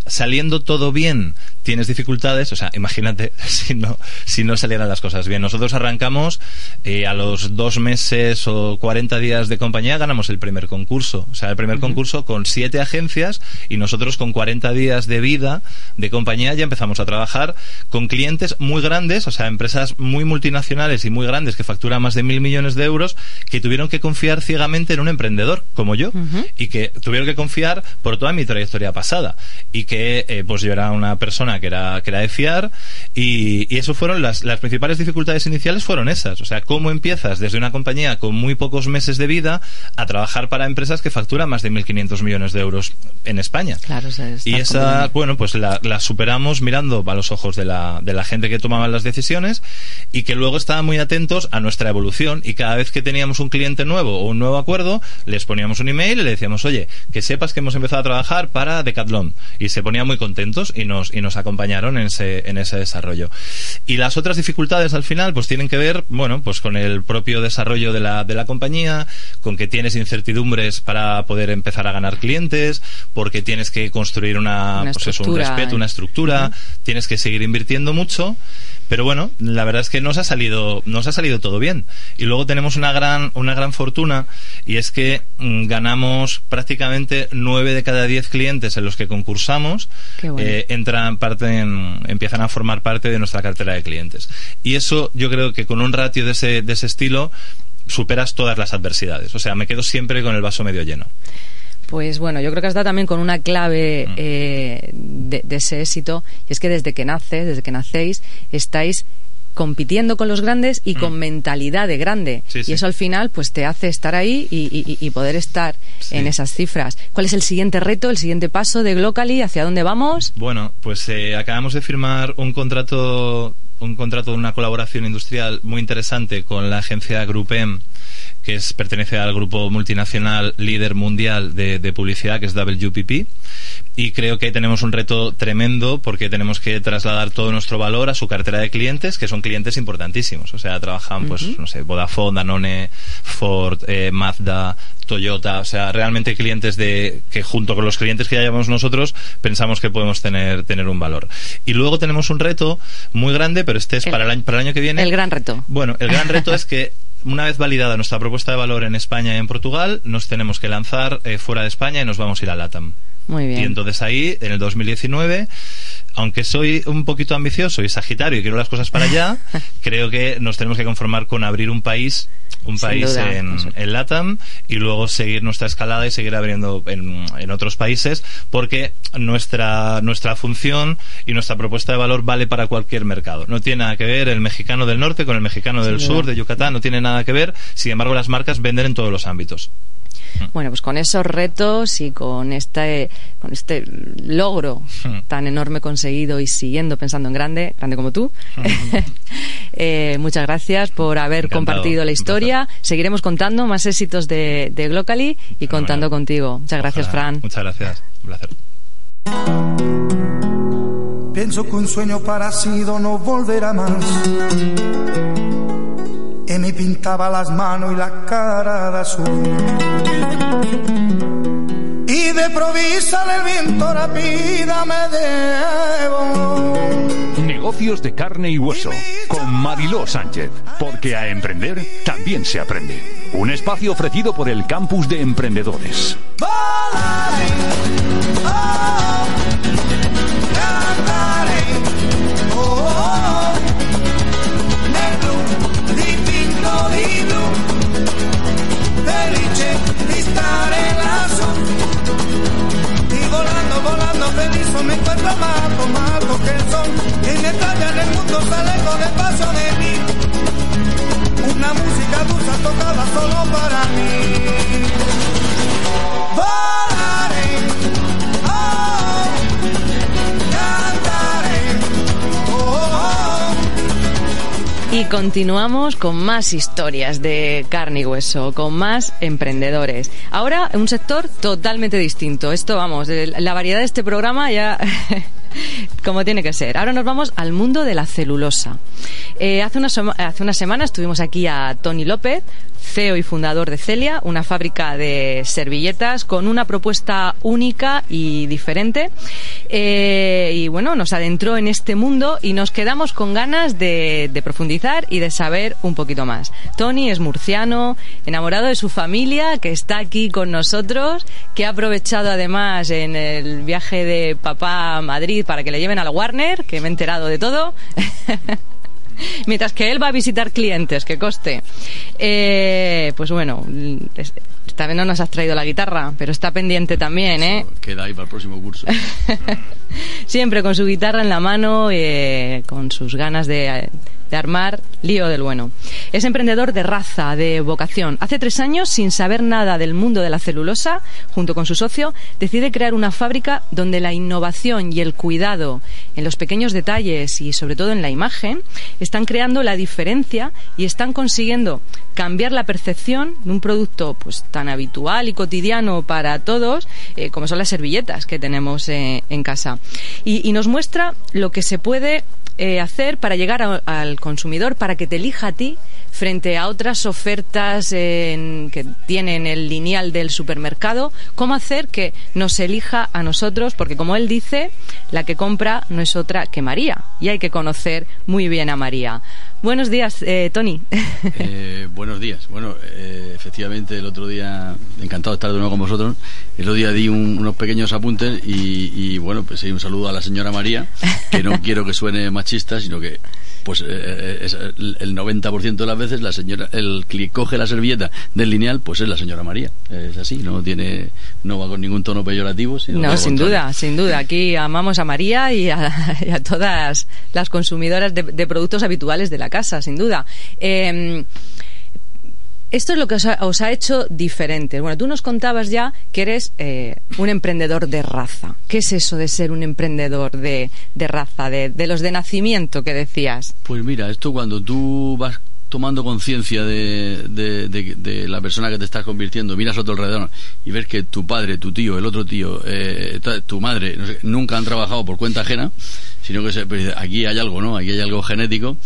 saliendo todo bien tienes dificultades, o sea, imagínate si no, si no salieran las cosas bien. Nosotros arrancamos eh, a los dos meses o 40 días de compañía ganamos el primer concurso, o sea, el primer concurso con siete agencias y nosotros con 40 días de vida de compañía ya empezamos a trabajar con clientes muy grandes, o sea, empresas muy multinacionales y muy grandes que facturan más de mil millones de euros que tuvieron que confiar ciegamente en un emprendedor como yo y que tuvieron que confiar por toda mi trayectoria pasada y que eh, pues yo era una persona que era, que era de fiar y, y eso fueron las, las principales dificultades iniciales fueron esas, o sea, cómo empiezas desde una compañía con muy pocos meses de vida a trabajar para empresas que facturan más de 1.500 millones de euros en España. Claro, o sea, Y esa, bueno, pues la, la superamos mirando a los ojos de la, de la gente que tomaba las decisiones y que luego estaban muy atentos a nuestra evolución y cada vez que teníamos un cliente nuevo o un nuevo acuerdo, les poníamos un email y le decíamos, oye, que sepas que hemos empezado a trabajar para Decathlon. Y se ponían muy contentos y nos, y nos acompañaron en ese, en ese desarrollo. Y las otras dificultades al final, pues tienen que ver, bueno, pues con el propio desarrollo de la, de la compañía, con que tienes incertidumbres para poder empezar a ganar clientes, porque tienes que construir una, Una pues eso, un respeto, eh. una estructura, tienes que seguir invirtiendo mucho, pero bueno, la verdad es que nos ha salido, nos ha salido todo bien. Y luego tenemos una gran, una gran fortuna y es que mm, ganamos prácticamente nueve de cada diez clientes en los que concursamos bueno. eh, entran parte en- empiezan a formar parte de nuestra cartera de clientes. Y eso yo creo que con un ratio de ese, de ese estilo superas todas las adversidades. O sea, me quedo siempre con el vaso medio lleno. Pues bueno, yo creo que has dado también con una clave Mm. eh, de, de ese éxito, y es que desde que naces, desde que nacéis, estáis compitiendo con los grandes y con mentalidad de grande. Mm. Sí, sí. Y eso al final pues te hace estar ahí y, y- y poder estar Sí. en esas cifras. ¿Cuál es el siguiente reto, el siguiente paso de Glocally? ¿Hacia dónde vamos? Bueno, pues eh, acabamos de firmar un contrato, un contrato de una colaboración industrial muy interesante con la agencia Grupem, que es, pertenece al grupo multinacional líder mundial de, de publicidad, que es WPP. Y creo que tenemos un reto tremendo porque tenemos que trasladar todo nuestro valor a su cartera de clientes, que son clientes importantísimos. O sea, trabajan, pues, no sé, Vodafone, Danone, Ford, eh, Mazda, Toyota, o sea, realmente clientes de que junto con los clientes que ya llevamos nosotros pensamos que podemos tener tener un valor. Y luego tenemos un reto muy grande, pero este es El- para el año para el año que viene. El gran reto. Bueno, el gran reto es que una vez validada nuestra propuesta de valor en España y en Portugal, nos tenemos que lanzar eh, fuera de España y nos vamos a ir a LATAM. Muy bien. Y entonces ahí, en el 2019, aunque soy un poquito ambicioso y sagitario y quiero las cosas para allá, creo que nos tenemos que conformar con abrir un país un Sin país duda, en, en LATAM y luego seguir nuestra escalada y seguir abriendo en, en otros países porque nuestra, nuestra función y nuestra propuesta de valor vale para cualquier mercado. No tiene nada que ver el mexicano del norte con el mexicano del Sin sur, duda. de Yucatán, no tiene nada que ver. Sin embargo, las marcas venden en todos los ámbitos. Bueno, pues con esos retos y con este, con este logro Hmm. tan enorme conseguido y siguiendo pensando en grande, grande como tú, eh, muchas gracias por haber Encantado, compartido la historia. Seguiremos contando más éxitos de, de Glocally y contando contigo. Muchas gracias, Ojalá. Fran. Muchas gracias. Un placer. Pienso que un sueño parecido no volverá más. Me pintaba las manos y la cara de azul. Y de provisa el viento rápida me debo. Negocios de carne y hueso con Mariló Sánchez, porque a emprender también se aprende. Un espacio ofrecido por el Campus de Emprendedores. felice y volando, volando feliz me encuentro más alto, más alto que el sol. Y mientras en el mundo sale con el paso de mí. Una música dulce tocada solo para mí. Volaré continuamos con más historias de carne y hueso, con más emprendedores. Ahora un sector totalmente distinto. Esto, vamos, la variedad de este programa ya como tiene que ser. Ahora nos vamos al mundo de la celulosa. Eh, hace, una hace una semana estuvimos aquí a Tony López, CEO y fundador de Celia, una fábrica de servilletas con una propuesta única y diferente. Eh, y bueno, nos adentró en este mundo y nos quedamos con ganas de, de profundizar y de saber un poquito más. Tony es murciano, enamorado de su familia, que está aquí con nosotros, que ha aprovechado además en el viaje de papá a Madrid para que le lleven al Warner, que me he enterado de todo. Mientras que él va a visitar clientes, que coste. Eh, pues bueno, esta vez no nos has traído la guitarra, pero está pendiente también, ¿eh? Queda ahí para el próximo curso. Siempre con su guitarra en la mano, eh, con sus ganas de, de armar lío del bueno. Es emprendedor de raza, de vocación. Hace tres años, sin saber nada del mundo de la celulosa, junto con su socio, decide crear una fábrica donde la innovación y el cuidado en los pequeños detalles y sobre todo en la imagen están creando la diferencia y están consiguiendo cambiar la percepción de un producto pues tan habitual y cotidiano para todos eh, como son las servilletas que tenemos eh, en casa. Y, nos muestra lo que se puede eh, hacer para llegar al consumidor para que te elija a ti frente a otras ofertas en- que tienen el lineal del supermercado, cómo hacer que nos elija a nosotros, porque como él dice, la que compra no es otra que María, y hay que conocer muy bien a María. Buenos días, eh, Tony. Eh, buenos días. Bueno, eh, efectivamente, el otro día, encantado de estar de nuevo con vosotros. El otro día di un- unos pequeños apuntes y, y, bueno, pues sí, un saludo a la señora María, que no quiero que suene machista, sino que pues eh, es el el 90% de las veces la señora el que coge la servilleta del lineal pues es la señora María es así no tiene no va con ningún tono peyorativo sino No, sin contrario. duda, sin duda. Aquí amamos a María y a, y a todas las consumidoras de, de productos habituales de la casa, sin duda. Eh, esto es lo que os ha, os ha hecho diferentes. Bueno, tú nos contabas ya que eres eh, un emprendedor de raza. ¿Qué es eso de ser un emprendedor de, de raza, de, de los de nacimiento que decías? Pues mira, esto cuando tú vas tomando conciencia de, de- la persona que te estás convirtiendo, miras a tu alrededor y ves que tu padre, tu tío, el otro tío, eh, tu madre, nunca han trabajado por cuenta ajena, sino que se, pues, aquí hay algo, ¿no? Aquí hay algo genético.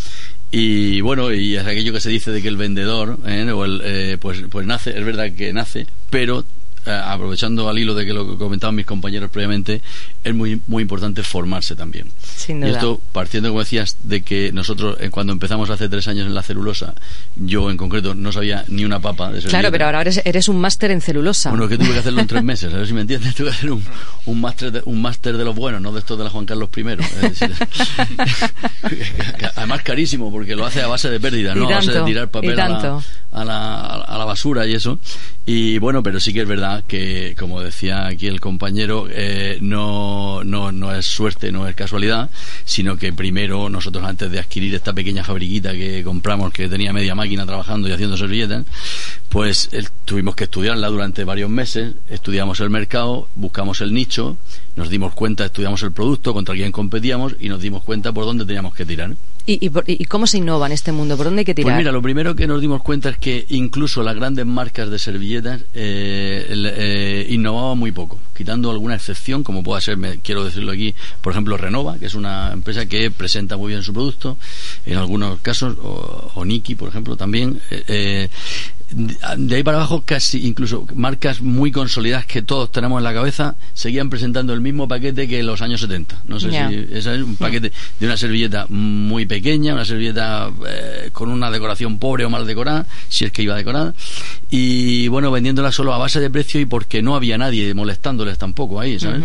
Y bueno, y es aquello que se dice de que el vendedor, ¿eh? o el, eh, pues, pues nace, es verdad que nace, pero eh, aprovechando al hilo de que lo que comentaban mis compañeros previamente, es muy, muy importante formarse también. Sin Y esto partiendo, como decías, de que nosotros, eh, cuando empezamos hace tres años en la celulosa, yo en concreto no sabía ni una papa de Claro, pero ahora eres, eres un máster en celulosa. Bueno, que tuve que hacerlo en tres meses, a ver si me entiendes. Tuve que hacer un, un máster de, un máster de los buenos, no de estos de la Juan Carlos I. Es decir, además carísimo, porque lo hace a base de pérdida, Y no a base de tanto, tirar papel tanto. la, a la basura y eso. Y bueno, pero sí que es verdad que, como decía aquí el compañero, eh, no, no, no es suerte, no es casualidad, sino que primero nosotros antes de adquirir esta pequeña fabriquita que compramos, que tenía media máquina trabajando y haciendo servilletas, pues eh, tuvimos que estudiarla durante varios meses, estudiamos el mercado, buscamos el nicho, nos dimos cuenta, estudiamos el producto, contra quién competíamos y nos dimos cuenta por dónde teníamos que tirar. ¿Y, y, y cómo se innova en este mundo? ¿Por dónde hay que tirar? Pues mira, lo primero que nos dimos cuenta es que incluso las grandes marcas de servilletas eh, eh, innovaban muy poco, quitando alguna excepción, como pueda ser, me- quiero decirlo aquí, por ejemplo, Renova, que es una empresa que presenta muy bien su producto, en algunos casos, o, o Niki, por ejemplo, también. eh, eh, de ahí para abajo casi incluso marcas muy consolidadas que todos tenemos en la cabeza seguían presentando el mismo paquete que en los años 70 no sé si ese es un paquete de una servilleta muy pequeña una servilleta eh, con una decoración pobre o mal decorada si es que iba decorada. Y bueno vendiéndola solo a base de precio y porque no había nadie molestándoles tampoco ahí ¿sabes?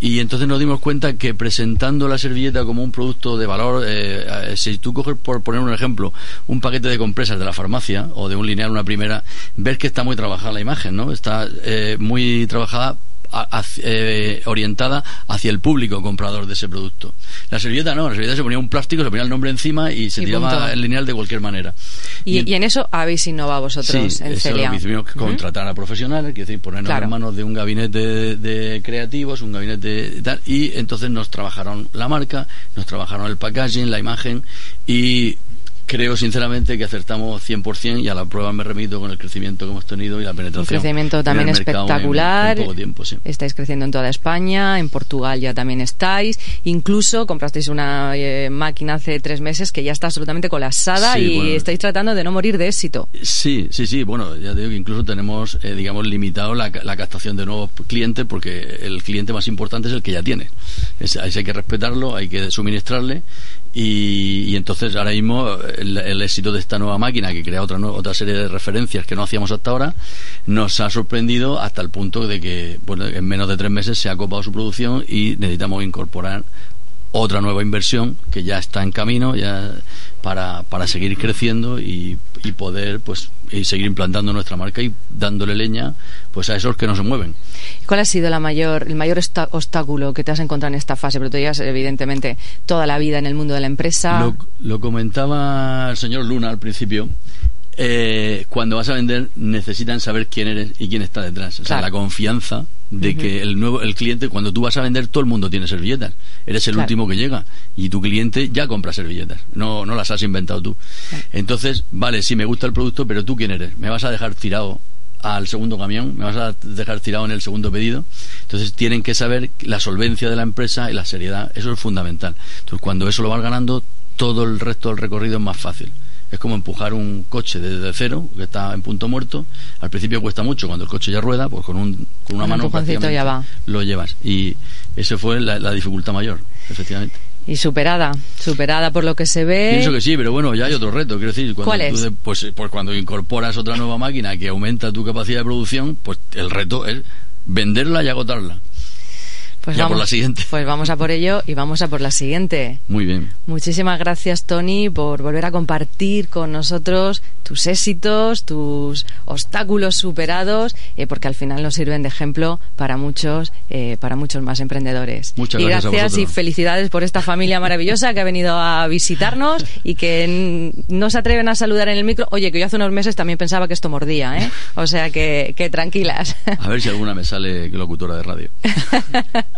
y entonces nos dimos cuenta que presentando la servilleta como un producto de valor eh, eh, si tú coges por poner un ejemplo un paquete de compresas de la farmacia o de un lineal una primera ves que está muy trabajada la imagen no está eh, muy trabajada hacia- eh, orientada hacia el público comprador de ese producto. La servilleta no, la servilleta se ponía un plástico, se ponía el nombre encima y se Y tiraba punto. el lineal de cualquier manera. Y, y en eso habéis innovado vosotros Sí, en eso Celia. lo que hicimos que contratar a profesionales, es decir, ponernos Claro. en manos de un gabinete de, de creativos, un gabinete de tal, y entonces nos trabajaron la marca, nos trabajaron el packaging, la imagen, y creo sinceramente que acertamos 100% y a la prueba me remito con el crecimiento que hemos tenido y la Un penetración. crecimiento en también el mercado en- espectacular. En, poco tiempo, sí. Estáis creciendo en toda España, en Portugal ya también estáis. Incluso comprasteis una eh, máquina hace tres meses que ya está absolutamente colapsada Sí, y bueno. estáis tratando de no morir de éxito. Sí, sí, sí. Bueno, ya te digo que incluso tenemos, eh, digamos, limitado la, ca- la captación de nuevos clientes porque el cliente más importante es el que ya tiene. Es- hay que respetarlo, hay que suministrarle y, y entonces ahora mismo el, el éxito de esta nueva máquina que crea otra, otra serie de referencias que no hacíamos hasta ahora nos ha sorprendido hasta el punto de que bueno, en menos de tres meses se ha copado su producción y necesitamos incorporar otra nueva inversión que ya está en camino ya para, para seguir creciendo y, y poder pues y seguir implantando nuestra marca y dándole leña pues a esos que no se mueven ¿Cuál ha sido la mayor, el mayor obstáculo que te has encontrado en esta fase? Pero tú llevas, evidentemente, toda la vida en el mundo de la empresa. lo, lo comentaba el señor Luna al principio eh, cuando vas a vender necesitan saber quién eres y quién está detrás o sea Claro. la confianza de que el nuevo el cliente cuando tú vas a vender todo el mundo tiene servilletas eres el Claro. último que llega y tu cliente ya compra servilletas no no las has inventado tú entonces vale sí me gusta el producto pero tú quién eres me vas a dejar tirado al segundo camión, me vas a dejar tirado en el segundo pedido. Entonces tienen que saber la solvencia de la empresa y la seriedad, eso es fundamental. Entonces cuando eso lo vas ganando, todo el resto del recorrido es más fácil. Es como empujar un coche desde cero, que está en punto muerto. Al principio cuesta mucho, cuando el coche ya rueda, pues con, un, con una Un mano ya va. lo llevas. Y esa fue la, la dificultad mayor, efectivamente. Y superada, superada por lo que se ve. Pienso que sí, pero bueno, ya hay otro reto. Quiero decir, cuando ¿Cuál tú es? de- pues, pues cuando incorporas otra nueva máquina que aumenta tu capacidad de producción, pues el reto es venderla y agotarla. Pues Ya por vamos, la siguiente. Pues vamos a por ello y vamos a por la siguiente. Muy bien. Muchísimas gracias, Tony, por volver a compartir con nosotros tus éxitos, tus obstáculos superados, eh, porque al final nos sirven de ejemplo para muchos, eh, para muchos más emprendedores. Muchas y gracias a y felicidades por esta familia maravillosa que ha venido a visitarnos y que no se atreven a saludar en el micro. Oye, que yo hace unos meses también pensaba que esto mordía, ¿eh? O sea que, que tranquilas. A ver si alguna me sale locutora de radio.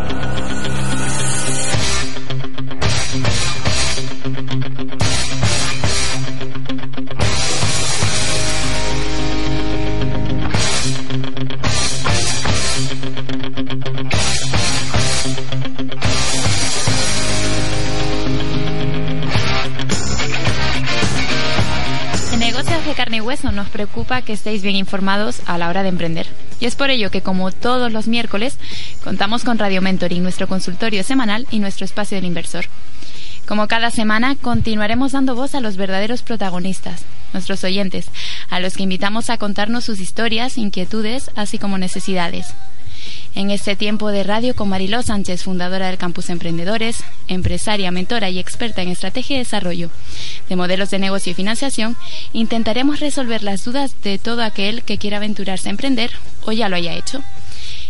Hueso nos preocupa que estéis bien informados a la hora de emprender. Y es por ello que, como todos los miércoles, contamos con Radio Mentoring, nuestro consultorio semanal y nuestro espacio del inversor. Como cada semana, continuaremos dando voz a los verdaderos protagonistas, nuestros oyentes, a los que invitamos a contarnos sus historias, inquietudes, así como necesidades. En este tiempo de radio con Mariló Sánchez, fundadora del Campus Emprendedores, empresaria, mentora y experta en estrategia y desarrollo de modelos de negocio y financiación, intentaremos resolver las dudas de todo aquel que quiera aventurarse a emprender o ya lo haya hecho.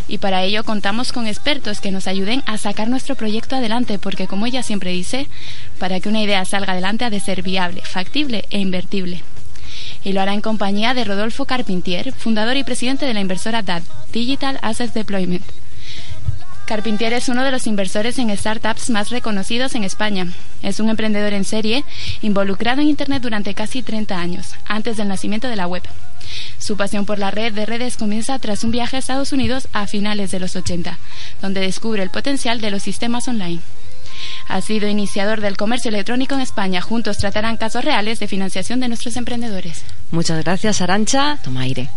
Y para ello contamos con expertos que nos ayuden a sacar nuestro proyecto adelante, porque como ella siempre dice, para que una idea salga adelante ha de ser viable, factible e invertible y lo hará en compañía de Rodolfo Carpentier, fundador y presidente de la inversora DAD, Digital Assets Deployment. Carpentier es uno de los inversores en startups más reconocidos en España. Es un emprendedor en serie, involucrado en Internet durante casi 30 años, antes del nacimiento de la web. Su pasión por la red de redes comienza tras un viaje a Estados Unidos a finales de los 80, donde descubre el potencial de los sistemas online. Ha sido iniciador del comercio electrónico en España. Juntos tratarán casos reales de financiación de nuestros emprendedores. Muchas gracias, Arancha. Toma aire.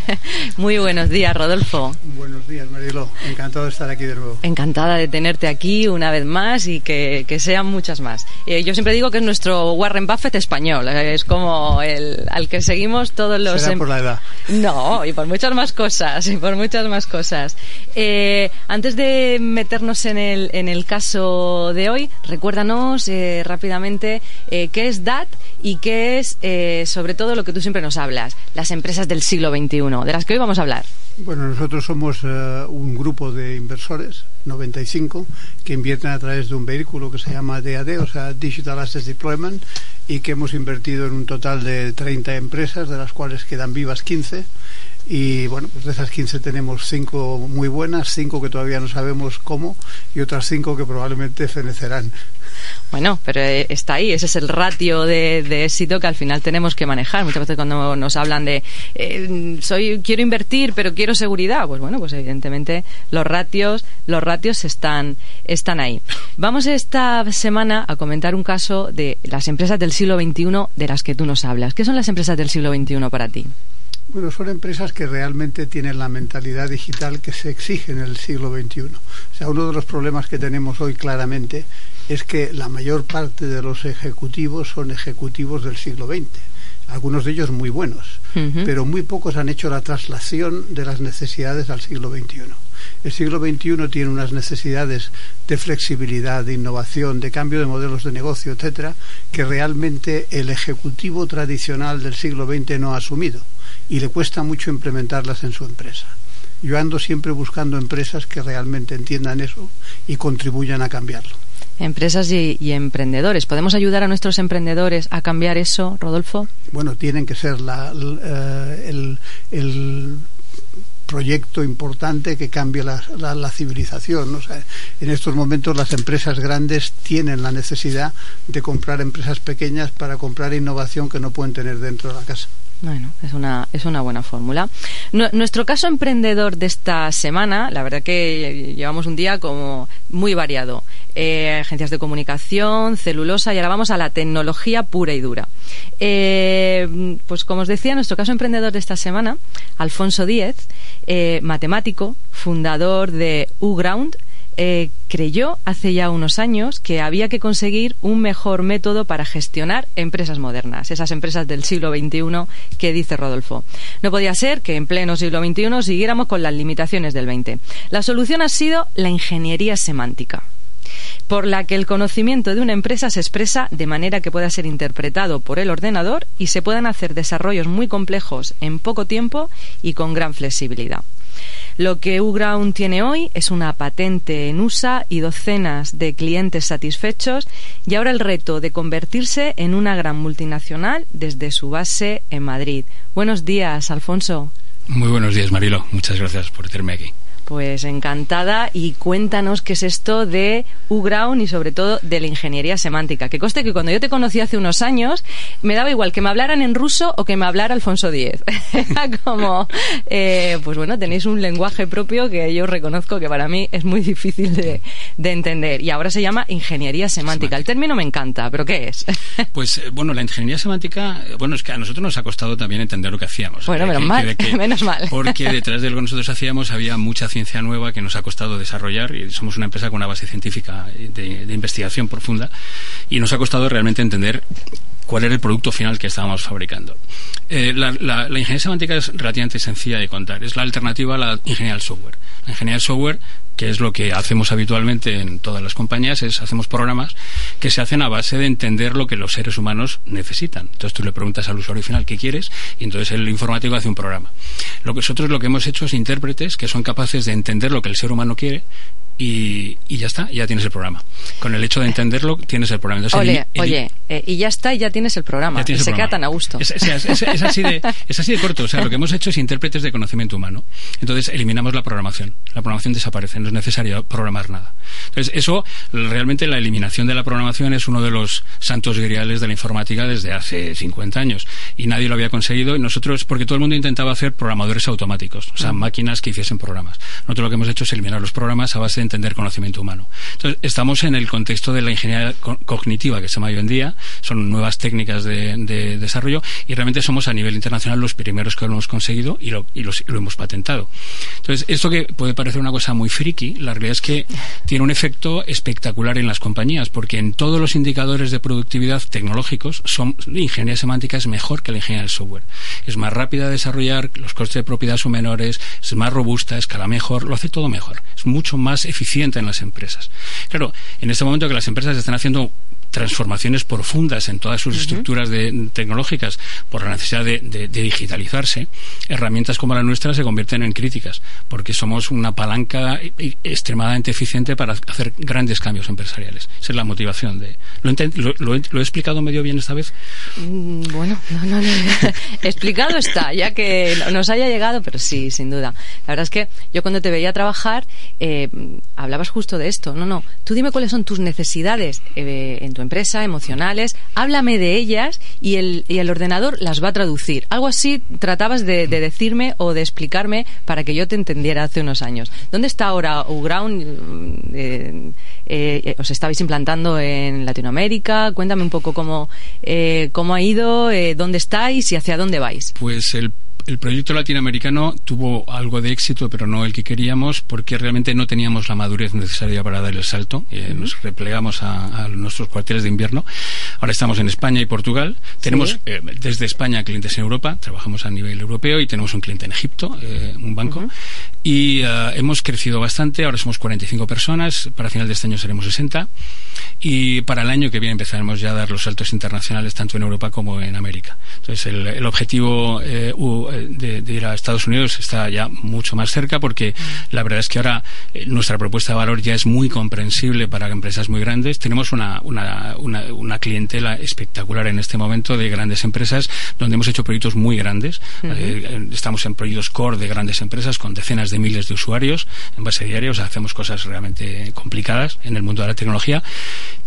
Muy buenos días, Rodolfo. Buenos días, Marilo. Encantado de estar aquí de nuevo. Encantada de tenerte aquí una vez más y que, que sean muchas más. Eh, yo siempre digo que es nuestro Warren Buffett español. Es como el al que seguimos todos los... ¿Será em- por la edad? No, y por muchas más cosas, y por muchas más cosas. Eh, antes de meternos en el, en el caso de hoy, recuérdanos eh, rápidamente eh, qué es DAT y qué es, eh, sobre todo, lo que tú siempre nos hablas, las empresas del siglo XXI, de las que hoy vamos a hablar. Bueno, nosotros somos un grupo de inversores, 95, que invierten a través de un vehículo que se llama DAD, o sea, Digital Assets Deployment, y que hemos invertido en un total de 30 empresas, de las cuales quedan vivas 15. Y bueno, pues de esas 15 tenemos 5 muy buenas, 5 que todavía no sabemos cómo, y otras 5 que probablemente fenecerán. Bueno, pero eh, está ahí, ese es el ratio de, éxito que al final tenemos que manejar. Muchas veces cuando nos hablan de eh, soy quiero invertir, pero quiero seguridad, pues bueno, pues evidentemente los ratios, los ratios están están ahí. Vamos esta semana a comentar un caso de las empresas del siglo XXI de las que tú nos hablas. ¿Qué son las empresas del siglo XXI para ti? Bueno, son empresas que realmente tienen la mentalidad digital que se exige en el siglo XXI. O sea, uno de los problemas que tenemos hoy claramente es que la mayor parte de los ejecutivos son ejecutivos del siglo XX. Algunos de ellos muy buenos, pero muy pocos han hecho la traslación de las necesidades al siglo XXI. El siglo XXI tiene unas necesidades de flexibilidad, de innovación, de cambio de modelos de negocio, etcétera, que realmente el ejecutivo tradicional del siglo XX no ha asumido y le cuesta mucho implementarlas en su empresa. Yo ando siempre buscando empresas que realmente entiendan eso y contribuyan a cambiarlo. Empresas y, y emprendedores. ¿Podemos ayudar a nuestros emprendedores a cambiar eso, Rodolfo? Bueno, tienen que ser la- eh, el, el proyecto importante que cambie la, la- la civilización. ¿no? O sea, en estos momentos las empresas grandes tienen la necesidad de comprar empresas pequeñas para comprar innovación que no pueden tener dentro de la casa. Bueno, es una, es una buena fórmula. Nu- nuestro caso emprendedor de esta semana, la verdad que llevamos un día como muy variado. Eh, agencias de comunicación, celulosa y ahora vamos a la tecnología pura y dura. Eh, pues como os decía, nuestro caso emprendedor de esta semana, Alfonso Díez, eh, matemático, fundador de UGround, eh, creyó hace ya unos años que había que conseguir un mejor método para gestionar empresas modernas, esas empresas del siglo XXI que dice Rodolfo. No podía ser que en pleno siglo XXI siguiéramos con las limitaciones del XX. La solución ha sido la ingeniería semántica por la que el conocimiento de una empresa se expresa de manera que pueda ser interpretado por el ordenador y se puedan hacer desarrollos muy complejos en poco tiempo y con gran flexibilidad. Lo que UGround tiene hoy es una patente en USA y docenas de clientes satisfechos y ahora el reto de convertirse en una gran multinacional desde su base en Madrid. Buenos días, Alfonso. Muy buenos días, Marilo. Muchas gracias por tenerme aquí. Pues encantada y cuéntanos qué es esto de UGround y sobre todo de la ingeniería semántica. Que coste que cuando yo te conocí hace unos años me daba igual que me hablaran en ruso o que me hablara Alfonso X. Era como, eh, pues bueno, tenéis un lenguaje propio que yo reconozco que para mí es muy difícil de, de entender. Y ahora se llama ingeniería semántica. El término me encanta, pero ¿qué es? Pues eh, bueno, la ingeniería semántica, eh, bueno, es que a nosotros nos ha costado también entender lo que hacíamos. Bueno, menos mal, que- menos mal. Porque detrás de lo que nosotros hacíamos había mucha ciencia nueva que nos ha costado desarrollar y somos una empresa con una base científica de, de investigación profunda y nos ha costado realmente entender cuál era el producto final que estábamos fabricando. Eh, la, la- la ingeniería semántica es relativamente sencilla de contar. Es la alternativa a la ingeniería del software. La ingeniería del software, que es lo que hacemos habitualmente en todas las compañías, es hacemos programas que se hacen a base de entender lo que los seres humanos necesitan. Entonces tú le preguntas al usuario final qué quieres y entonces el informático hace un programa. Lo que nosotros lo que hemos hecho es intérpretes que son capaces de entender lo que el ser humano quiere y, y ya está, ya tienes el programa. Con el hecho de entenderlo, tienes el programa. Entonces, Oye, el- el- oye, eh, y ya está, y ya tienes el programa. el se queda tan a gusto. Es, es- es- es así de, es así de corto. O sea, lo que hemos hecho es intérpretes de conocimiento humano. Entonces eliminamos la programación. La programación desaparece, no es necesario programar nada. Entonces, eso, realmente la eliminación de la programación es uno de los santos griales de la informática desde hace 50 años. Y nadie lo había conseguido. Y nosotros, porque todo el mundo intentaba hacer programadores automáticos, o sea, máquinas que hiciesen programas. Nosotros lo que hemos hecho es eliminar los programas a base de entender conocimiento humano. Entonces, estamos en el contexto de la ingeniería cognitiva que se llama hoy en día. Son nuevas técnicas de, desarrollo y realmente somos a nivel internacional los primeros que lo hemos conseguido y lo, y lo hemos patentado. Entonces, esto que puede parecer una cosa muy friki, la realidad es que tiene un efecto espectacular en las compañías, porque en todos los indicadores de productividad tecnológicos, la ingeniería semántica es mejor que la ingeniería del software. Es más rápida de desarrollar, los costes de propiedad son menores, es más robusta, escala mejor, lo hace todo mejor. Es mucho más eficiente en las empresas. Claro, en este momento que las empresas están haciendo transformaciones profundas en todas sus estructuras tecnológicas por la necesidad de, digitalizarse, herramientas como la nuestra se convierten en críticas, porque somos una palanca extremadamente eficiente para hacer grandes cambios empresariales. Esa es la motivación de. ¿Lo, he explicado medio bien esta vez? Mm, bueno, no, no, no. explicado está, ya que nos haya llegado, pero sí, sin duda. La verdad es que yo cuando te veía trabajar, eh, hablabas justo de esto. No, no. Tú dime cuáles son tus necesidades eh, en tu empresa, emocionales, háblame de ellas y el, y el ordenador las va a traducir. Algo así tratabas de, decirme o de explicarme para que yo te entendiera hace unos años. ¿Dónde está ahora Uground? Eh, eh, ¿Os estabais implantando en Latinoamérica? Cuéntame un poco cómo, eh, cómo ha ido, dónde estáis y hacia dónde vais. Pues el el proyecto latinoamericano tuvo algo de éxito, pero no el que queríamos, porque realmente no teníamos la madurez necesaria para dar el salto. Eh, nos replegamos a, nuestros cuarteles de invierno. Ahora estamos en España y Portugal. Tenemos eh, desde España clientes en Europa, trabajamos a nivel europeo y tenemos un cliente en Egipto, eh, un banco. Y hemos crecido bastante, ahora somos 45 personas, para final de este año seremos 60. Y para el año que viene empezaremos ya a dar los saltos internacionales tanto en Europa como en América. Entonces el, objetivo de, ir a Estados Unidos está ya mucho más cerca porque la verdad es que ahora eh, nuestra propuesta de valor ya es muy comprensible para empresas muy grandes. Tenemos una, una, una, clientela espectacular en este momento de grandes empresas donde hemos hecho proyectos muy grandes. Eh, estamos en proyectos core de grandes empresas con decenas de miles de usuarios en base diaria. O sea, hacemos cosas realmente complicadas en el mundo de la tecnología.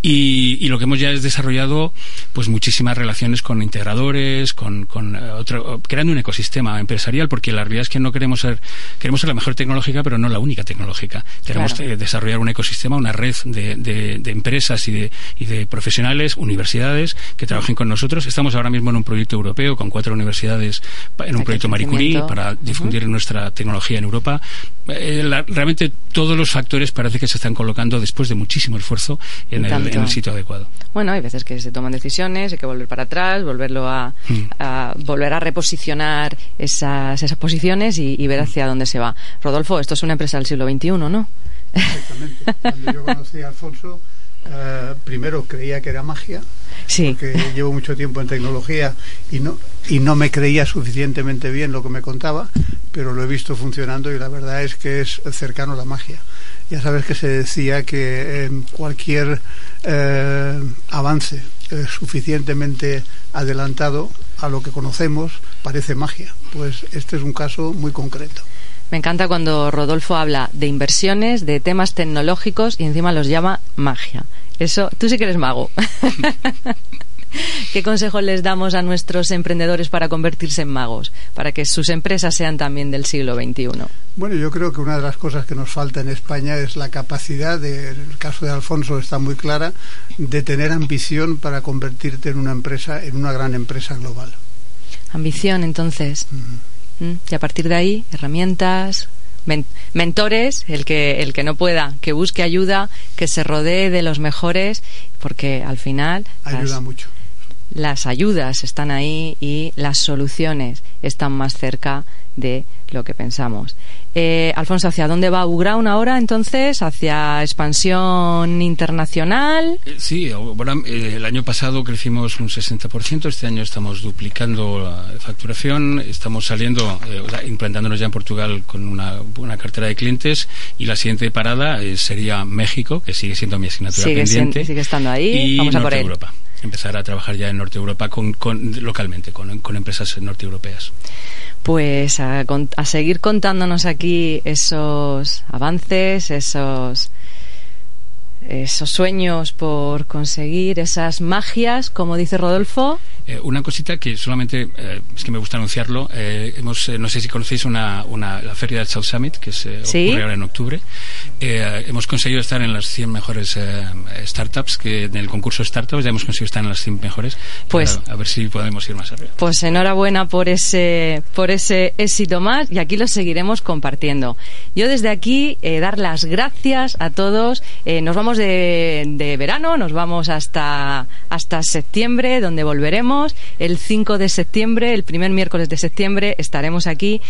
Y, y lo que hemos ya es desarrollado pues muchísimas relaciones con integradores, con, con eh, otro, creando un ecosistema empresarial, porque la realidad es que no queremos ser, queremos ser la mejor tecnológica, pero no la única tecnológica. Queremos eh, desarrollar un ecosistema, una red de, de, empresas y de, y de profesionales, universidades que trabajen con nosotros. Estamos ahora mismo en un proyecto europeo con cuatro universidades, en un proyecto Marie Curie para difundir nuestra tecnología en Europa. Eh, realmente todos los factores parece que se están colocando después de muchísimo esfuerzo en el, sitio adecuado. Bueno, hay veces que se toman decisiones, hay que volver para atrás, volverlo a, mm. a volver a reposicionar esas, esas posiciones y, ver hacia dónde se va. Rodolfo, esto es una empresa del siglo XXI, ¿no? Exactamente. Cuando yo conocí a Alfonso, eh, primero creía que era magia, sí. porque llevo mucho tiempo en tecnología y no, y no me creía suficientemente bien lo que me contaba, pero lo he visto funcionando y la verdad es que es cercano a la magia. Ya sabes que se decía que en cualquier eh, avance eh, suficientemente adelantado a lo que conocemos parece magia. Pues este es un caso muy concreto. Me encanta cuando Rodolfo habla de inversiones, de temas tecnológicos y encima los llama magia. Eso, tú sí que eres mago. ¿Qué consejo les damos a nuestros emprendedores para convertirse en magos, para que sus empresas sean también del siglo XXI? Bueno, yo creo que una de las cosas que nos falta en España es la capacidad, de, en el caso de Alfonso está muy clara, de tener ambición para convertirte en una empresa, en una gran empresa global. Ambición, entonces. ¿Mm? Y a partir de ahí, herramientas, mentores, el que, el que no pueda, que busque ayuda, que se rodee de los mejores, porque al final... Ayuda mucho las ayudas están ahí y las soluciones están más cerca de lo que pensamos. Eh, Alfonso, ¿hacia dónde va Uground ahora entonces? ¿Hacia expansión internacional? Eh, sí, bueno, eh, el año pasado crecimos un 60%, este año estamos duplicando la facturación, estamos saliendo, implantándonos ya en Portugal con una, buena cartera de clientes y la siguiente parada sería México, que sigue siendo mi asignatura pendiente. sigue estando ahí, y Vamos a por Europa empezar a trabajar ya en Norte Europa con, localmente, con, con empresas norteeuropeas. Pues a, seguir contándonos aquí esos avances, esos esos sueños por conseguir esas magias, como dice Rodolfo. Eh, una cosita que solamente eh, es que me gusta anunciarlo. Eh, hemos, no sé si conocéis una, una, la feria del South Summit, que se ¿Sí? ocurre ahora en octubre. hemos conseguido estar en las 100 mejores startups, que en el concurso startups ya hemos conseguido estar en las 100 mejores. Pues, a ver si podemos ir más arriba. Pues enhorabuena por ese, por ese éxito más y aquí lo seguiremos compartiendo. Yo desde aquí dar las gracias a todos. nos de verano, nos vamos hasta, hasta septiembre, donde volveremos el 5 de septiembre, el primer miércoles de septiembre, estaremos aquí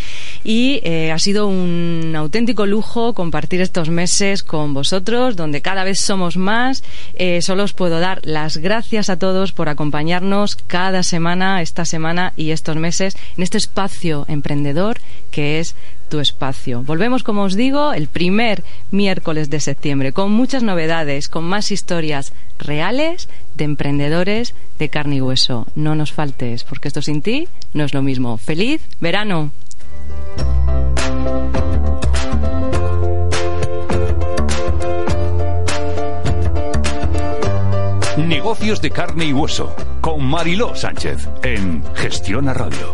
y eh, ha sido un auténtico lujo compartir estos meses con vosotros, donde cada vez somos más. Eh, solo os puedo dar las gracias a todos por acompañarnos cada semana, esta semana y estos meses en este espacio emprendedor que es tu espacio. Volvemos, como os digo, el primer miércoles de septiembre con muchas novedades, con más historias reales de emprendedores de carne y hueso. No nos faltes, porque esto sin ti no es lo mismo. ¡Feliz verano! Negocios de carne y hueso con Mariló Sánchez en Gestiona Radio.